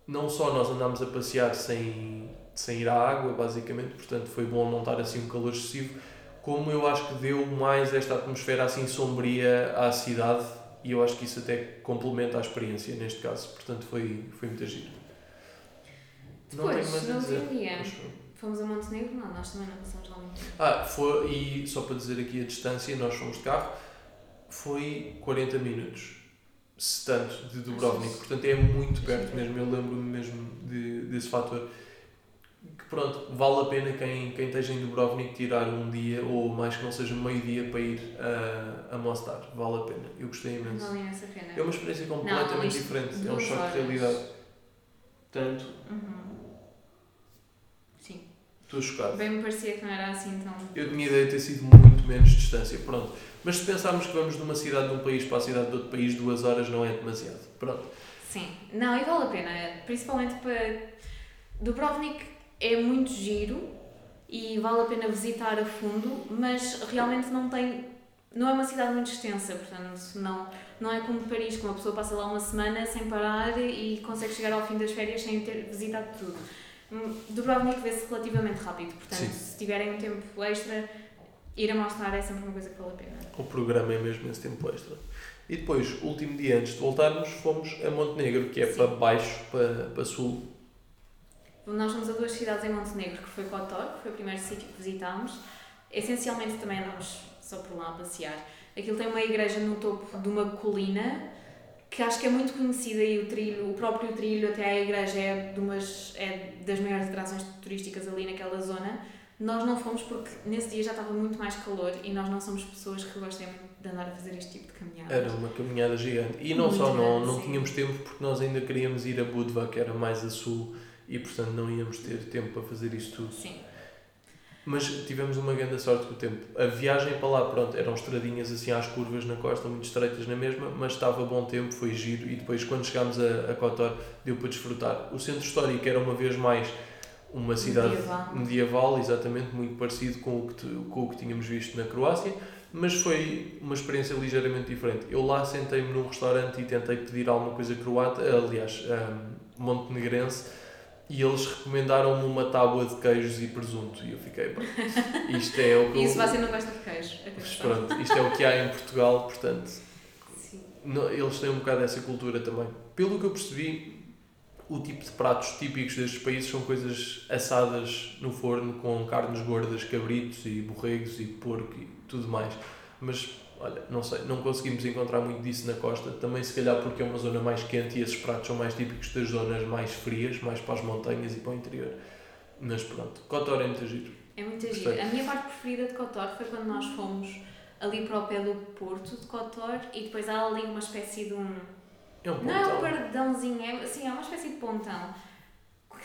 não só nós andámos a passear sem, sem ir à água, basicamente, portanto foi bom não estar assim um calor excessivo, como eu acho que deu mais esta atmosfera assim sombria à cidade e eu acho que isso até complementa a experiência neste caso, portanto foi, foi muito giro. Depois, no último dia, fomos a Montenegro? Não, nós também não passamos lá muito. Ah, foi, e só para dizer aqui a distância, nós fomos de carro, foi 40 minutos, se tanto, de Dubrovnik, portanto é muito perto mesmo, eu lembro-me mesmo de, desse fator. Que pronto, vale a pena quem, quem esteja em Dubrovnik tirar um dia, ou mais que não seja meio dia, para ir a, a Mostar, vale a pena, eu gostei imenso. Vale imenso a pena. É uma experiência completamente não, diferente, é um choque de realidade. Tanto. Uhum Estou chocado. Bem me parecia que não era assim tão. Eu tinha ideia de ter sido muito menos distância. Pronto. Mas se pensarmos que vamos de uma cidade de um país para a cidade de outro país, duas horas não é demasiado. Pronto. Sim. Não, e vale a pena. Principalmente para. Dubrovnik é muito giro e vale a pena visitar a fundo, mas realmente não tem. Não é uma cidade muito extensa, portanto, não, não é como Paris, que uma pessoa passa lá uma semana sem parar e consegue chegar ao fim das férias sem ter visitado tudo. Dubrovnik vê-se relativamente rápido, portanto, Sim. se tiverem um tempo extra, ir a mostrar é sempre uma coisa que vale a pena. O programa é mesmo esse tempo extra. E depois, último dia antes de voltarmos, fomos a Montenegro, que é Sim. para baixo, para, para sul. Nós fomos a duas cidades em Montenegro, que foi Kotor, que foi o primeiro sítio que visitámos. Essencialmente também andámos só por lá a passear. Aquilo tem uma igreja no topo de uma colina que acho que é muito conhecida e o trilho, o próprio trilho até à igreja é, de umas, é das maiores atrações turísticas ali naquela zona. Nós não fomos porque nesse dia já estava muito mais calor e nós não somos pessoas que gostem de andar a fazer este tipo de caminhada. Era uma caminhada gigante. E não muito só não, não tínhamos tempo porque nós ainda queríamos ir a Budva, que era mais a sul, e portanto não íamos ter tempo para fazer isto tudo. Sim. Mas tivemos uma grande sorte com o tempo. A viagem para lá, pronto, eram estradinhas assim às curvas na costa, muito estreitas na mesma, mas estava bom tempo, foi giro e depois quando chegámos a, a Kotor deu para desfrutar. O centro histórico era uma vez mais uma cidade medieval, medieval exatamente, muito parecido com o, que, com o que tínhamos visto na Croácia mas foi uma experiência ligeiramente diferente. Eu lá sentei-me num restaurante e tentei pedir alguma coisa croata, aliás, um, montenegrense, e eles recomendaram-me uma tábua de queijos e presunto. E eu fiquei, pá, isto é o (laughs) que Isso você não gosta de queijo. Mas pronto, isto é o que há em Portugal, portanto, Sim. não- eles têm um bocado dessa cultura também. Pelo que eu percebi, o tipo de pratos típicos destes países são coisas assadas no forno com carnes gordas, cabritos e borregos e porco e tudo mais. Mas, olha, não sei, não conseguimos encontrar muito disso na costa. Também, se calhar, porque é uma zona mais quente e esses pratos são mais típicos das zonas mais frias, mais para as montanhas e para o interior. Mas pronto, Cotor é muito giro. É muito giro. A minha parte preferida de Cotor foi quando nós fomos ali para o pé do Porto de Cotor e depois há ali uma espécie de um. É um Não é um pontão. pardãozinho, é, assim, é uma espécie de pontão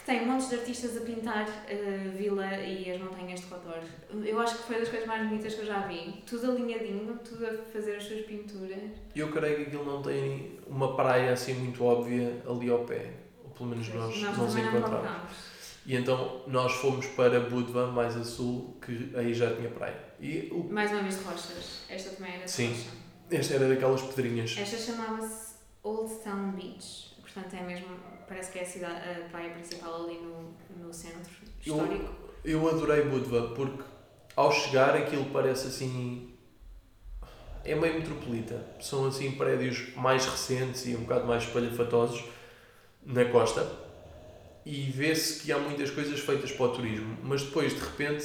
tem montes de artistas a pintar a vila e as montanhas de Cotor. Eu acho que foi das coisas mais bonitas que eu já vi. Tudo alinhadinho, tudo a fazer as suas pinturas. Eu creio que aquilo não tem uma praia assim muito óbvia ali ao pé. Ou pelo menos nós, nós não encontramos. encontramos. E então nós fomos para Budva, mais a sul, que aí já tinha praia. E o, Mais uma vez de rochas. Esta também era de Sim. rocha. esta era daquelas pedrinhas. Esta chamava-se Old Town Beach. Portanto, é mesmo. Parece que é a, cidade, a praia principal ali no, no centro Eu- histórico. Eu adorei Budva porque ao chegar aquilo parece assim. É meio metropolita. São assim prédios mais recentes e um bocado mais espalhafatosos na costa. E vê-se que há muitas coisas feitas para o turismo. Mas depois, de repente,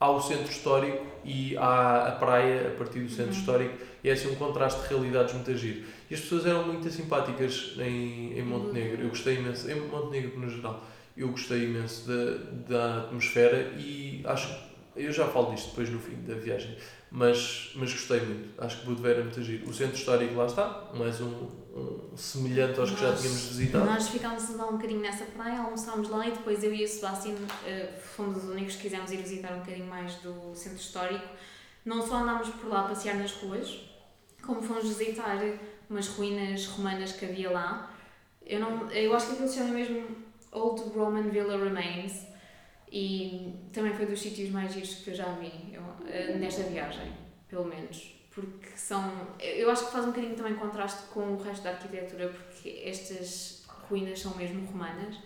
há o centro histórico e há a praia a partir do centro Uhum. histórico. E é assim um contraste de realidades muito giro. E as pessoas eram muito simpáticas em, em Montenegro. Eu gostei imenso. Em Montenegro, no geral eu gostei imenso da, da atmosfera e acho eu já falo disto depois no fim da viagem mas, mas gostei muito acho que Budva era muito giro o centro histórico lá está mais um, um semelhante aos que já Nós- tínhamos visitado Nós ficámos lá um bocadinho nessa praia, almoçámos lá e depois eu e o Sebastião eh, fomos os únicos que quisemos ir visitar um bocadinho mais do centro histórico. Não só andámos por lá a passear nas ruas, como fomos visitar umas ruínas romanas que havia lá. Eu, não, eu acho que aquilo se chama mesmo Old Roman Villa Remains e também foi dos sítios mais giros que eu já vi eu, eh, nesta viagem, pelo menos. Porque são. Eu acho que faz um bocadinho também contraste com o resto da arquitetura, porque estas ruínas são mesmo romanas.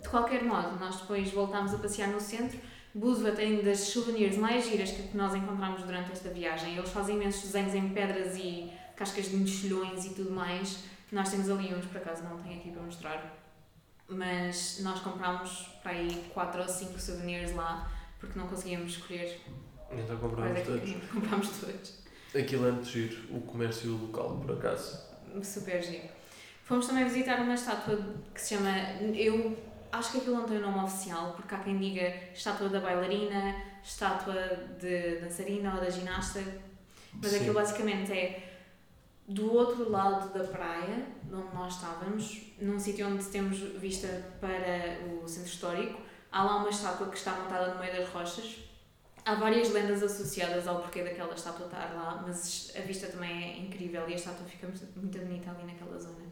De qualquer modo, nós depois voltámos a passear no centro. Budva tem das souvenirs mais giras que nós encontramos durante esta viagem. Eles fazem imensos desenhos em pedras e cascas de mexilhões e tudo mais. Nós temos ali uns, por acaso não tenho aqui para mostrar. Mas nós comprámos para aí 4 ou 5 souvenirs lá porque não conseguíamos escolher então comprámos é todos. (laughs) Comprámos todos. aquilo é muito giro o comércio local por acaso Super giro. Fomos também visitar uma estátua que se chama. Eu acho que aquilo não tem o nome oficial, porque há quem diga estátua da bailarina, estátua de dançarina ou da ginasta, mas Sim. aquilo basicamente é do outro lado da praia, de onde nós estávamos, num sítio onde temos vista para o centro histórico. Há lá uma estátua que está montada no meio das rochas. Há várias lendas associadas ao porquê daquela estátua estar lá, mas a vista também é incrível e a estátua fica muito bonita ali naquela zona.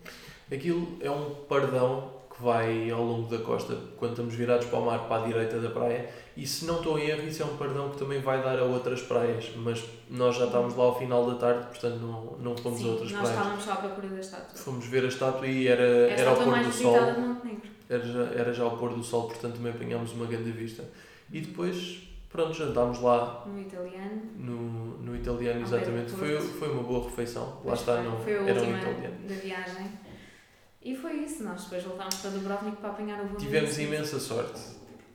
Aquilo é um pardão que vai ao longo da costa, quando estamos virados para o mar, para a direita da praia, e se não estou em erro, isso é um pardão que também vai dar a outras praias, mas nós já estávamos lá ao final da tarde, portanto não, não fomos a Sim, outras nós praias. estávamos só à procura da estátua. Fomos ver a estátua e era, a era ao pôr do sol, era já, era já ao pôr do sol, portanto também apanhámos uma grande vista. E depois, pronto, jantámos lá No italiano. no, no italiano, exatamente. Foi, foi uma boa refeição, lá está, não, Foi a era um italiano. da viagem. E foi isso, nós depois voltámos para Dubrovnik para apanhar o voo. Tivemos imensa sorte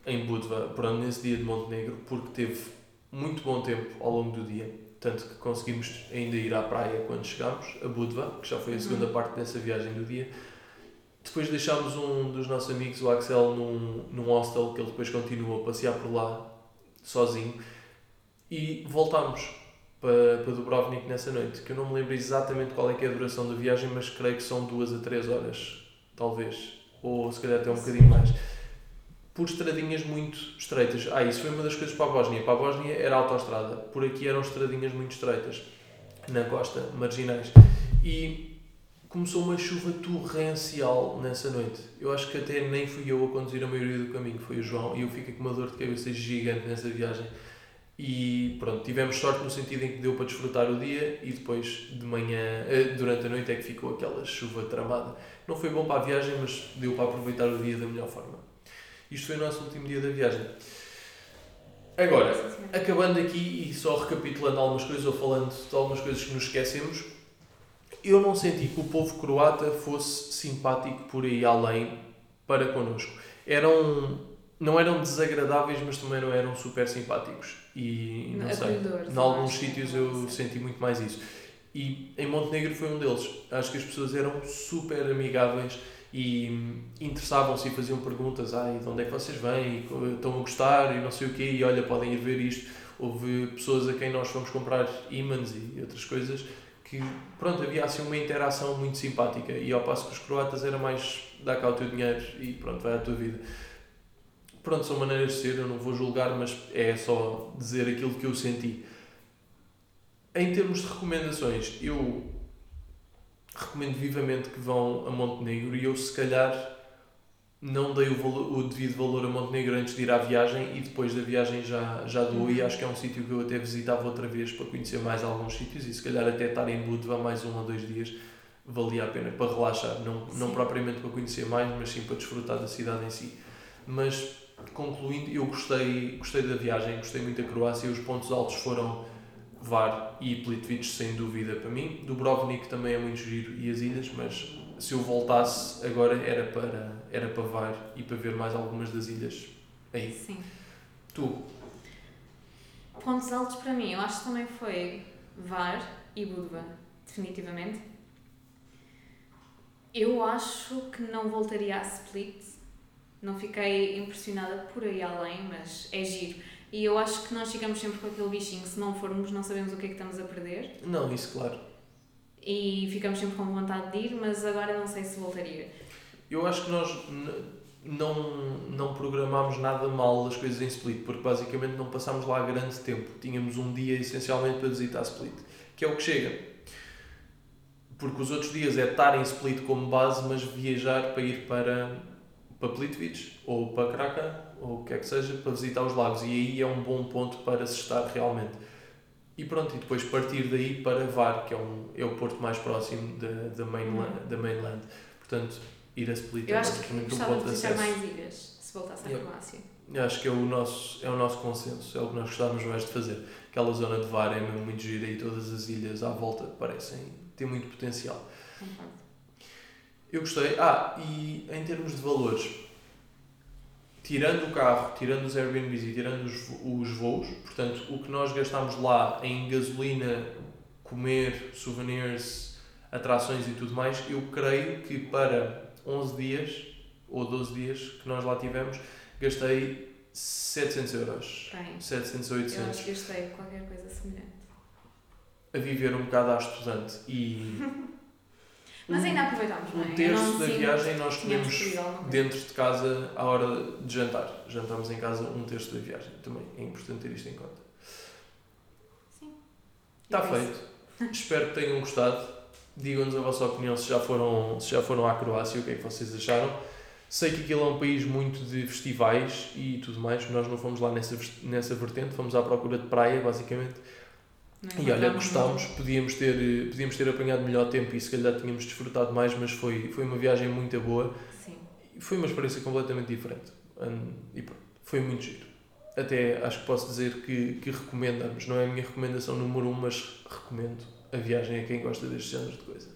em Budva, pronto, nesse dia de Montenegro, porque teve muito bom tempo ao longo do dia, tanto que conseguimos ainda ir à praia quando chegámos, a Budva, que já foi a Uhum. segunda parte dessa viagem do dia. Depois deixámos um dos nossos amigos, o Axel, num, num hostel, que ele depois continuou a passear por lá, sozinho, e voltámos para, para Dubrovnik nessa noite, que eu não me lembro exatamente qual é que é a duração da viagem, mas creio que são duas a três horas, talvez, ou se calhar até um bocadinho mais por estradinhas muito estreitas. Ah, isso foi uma das coisas para a Bósnia. Para a Bósnia era autoestrada. Por aqui eram estradinhas muito estreitas. Na costa, marginais. E começou uma chuva torrencial nessa noite. Eu acho que até nem fui eu a conduzir a maioria do caminho, foi o João. E eu fiquei com uma dor de cabeça gigante nessa viagem. E pronto, tivemos sorte no sentido em que deu para desfrutar o dia e depois de manhã, eh, durante a noite é que ficou aquela chuva tramada. Não foi bom para a viagem, mas deu para aproveitar o dia da melhor forma. Isto foi o nosso último dia da viagem. Agora, acabando aqui e só recapitulando algumas coisas ou falando de algumas coisas que nos esquecemos, eu não senti que o povo croata fosse simpático por aí além para connosco. Eram, não eram desagradáveis, mas também não eram super simpáticos. E não sei, em alguns sítios eu senti muito mais isso. E em Montenegro foi um deles. Acho que as pessoas eram super amigáveis e interessavam-se e faziam perguntas, ah, de onde é que vocês vêm, e estão a gostar e não sei o quê, e olha, podem ir ver isto. Houve pessoas a quem nós fomos comprar ímãs e outras coisas que, pronto, havia assim uma interação muito simpática e ao passo que os croatas era mais dá cá o teu dinheiro e pronto, vai à tua vida. Pronto, são maneiras de ser, eu não vou julgar, mas é só dizer aquilo que eu senti. Em termos de recomendações, eu recomendo vivamente que vão a Montenegro e eu se calhar não dei o, valor, o devido valor a Montenegro antes de ir à viagem e depois da viagem já, já dou e uhum. acho que é um sítio que eu até visitava outra vez para conhecer mais alguns sítios e se calhar até estar em Budva mais um ou dois dias valia a pena para relaxar, não, não propriamente para conhecer mais, mas sim para desfrutar da cidade em si. Mas concluindo, eu gostei, gostei da viagem, gostei muito da Croácia, os pontos altos foram Var e Plitvice sem dúvida para mim. Dubrovnik também é muito giro e as ilhas, mas se eu voltasse agora era para, era para Var e para ver mais algumas das ilhas aí. Sim. Tu? Pontos altos para mim, eu acho que também foi Var e Budva, definitivamente. Eu acho que não voltaria a Split. Não fiquei impressionada por aí além, mas é giro e eu acho que nós ficamos sempre com aquele bichinho, se não formos, não sabemos o que é que estamos a perder. Não, isso claro. E ficamos sempre com vontade de ir, mas agora não sei se voltaria. Eu acho que nós não, não programámos nada mal as coisas em Split, porque basicamente não passámos lá grande tempo. Tínhamos um dia essencialmente para visitar Split, que é o que chega. Porque os outros dias é estar em Split como base, mas viajar para ir para, para Plitvice ou para Krakow ou o que é que seja, para visitar os lagos. E aí é um bom ponto para se estar realmente. E pronto, e depois partir daí para Var, que é, um, é o porto mais próximo da, da, mainland, uhum. da mainland. Portanto, ir a Split Eu é acho que gostava de visitar mais ilhas, se voltasse à yeah. Croácia. Eu acho que é o, nosso, é o nosso consenso, é o que nós gostávamos mais de fazer. Aquela zona de Var é mesmo muito gira e todas as ilhas à volta parecem ter muito potencial. Uhum. Eu gostei. Ah, e em termos de valores, tirando o carro, tirando os Airbnbs e tirando os, os voos, portanto, o que nós gastamos lá em gasolina, comer, souvenirs, atrações e tudo mais, eu creio que para 11 dias ou 12 dias que nós lá tivemos, gastei 700 euros. Bem, 700 ou 800. Eu acho que gastei qualquer coisa semelhante. A viver um bocado à estudante e (laughs) Mas ainda aproveitámos, não é? Um terço da viagem nós comemos dentro de casa à hora de jantar. Jantamos em casa um terço da viagem. Também é importante ter isto em conta. Sim. Está feito. (laughs) Espero que tenham gostado. Digam-nos a vossa opinião se já, foram, se já foram à Croácia, o que é que vocês acharam. Sei que aquilo é um país muito de festivais e tudo mais. Nós não fomos lá nessa, nessa vertente, fomos à procura de praia, basicamente e olha, gostámos, podíamos ter, podíamos ter apanhado melhor tempo e se calhar tínhamos desfrutado mais, mas foi, foi uma viagem muito boa. Sim. Foi uma experiência completamente diferente. E pronto, foi muito giro. Até acho que posso dizer que, que recomendamos. Não é a minha recomendação número um, mas recomendo a viagem a quem gosta deste género de coisa.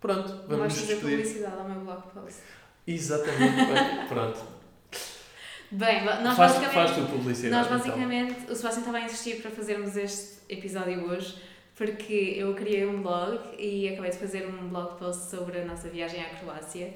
Pronto, vamos nos despedir. fazer publicidade ao meu blog post. Exatamente, pronto. (laughs) Bem, nós faz, basicamente. Faz tu publicidade. Nós então. basicamente. Então. O Sebastião estava a insistir para fazermos este episódio hoje porque eu criei um blog e acabei de fazer um blog post sobre a nossa viagem à Croácia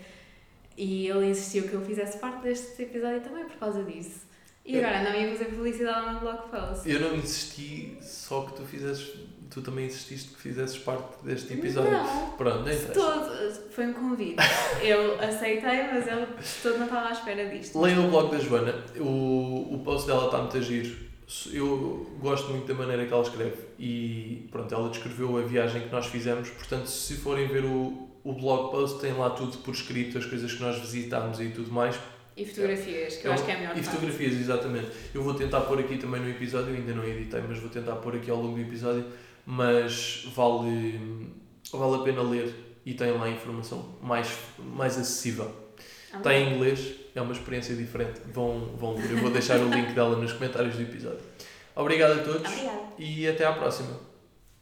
e ele insistiu que eu fizesse parte deste episódio também por causa disso. E agora não ia fazer publicidade meu blog post. Eu não insisti, só que tu fizesses tu também insististe que fizesses parte deste episódio. Não, Pronto, nem todo, foi um convite. Eu aceitei, mas ele todo não estava à espera disto. Leiam o blog da Joana, o, o post dela está muito a giro. Eu gosto muito da maneira que ela escreve e pronto, ela descreveu a viagem que nós fizemos, portanto se forem ver o, o blog post tem lá tudo por escrito, as coisas que nós visitámos e tudo mais E fotografias, que eu É acho que é a melhor E parte. fotografias, exatamente. Eu vou tentar pôr aqui também no episódio, eu ainda não editei, mas vou tentar pôr aqui ao longo do episódio, mas vale, vale a pena ler e tem lá informação mais, mais acessível. Ah, Está em inglês, é uma experiência diferente. Vão, vão ler. Eu vou deixar o link dela nos comentários do episódio. Obrigado a todos Obrigada. e até à próxima.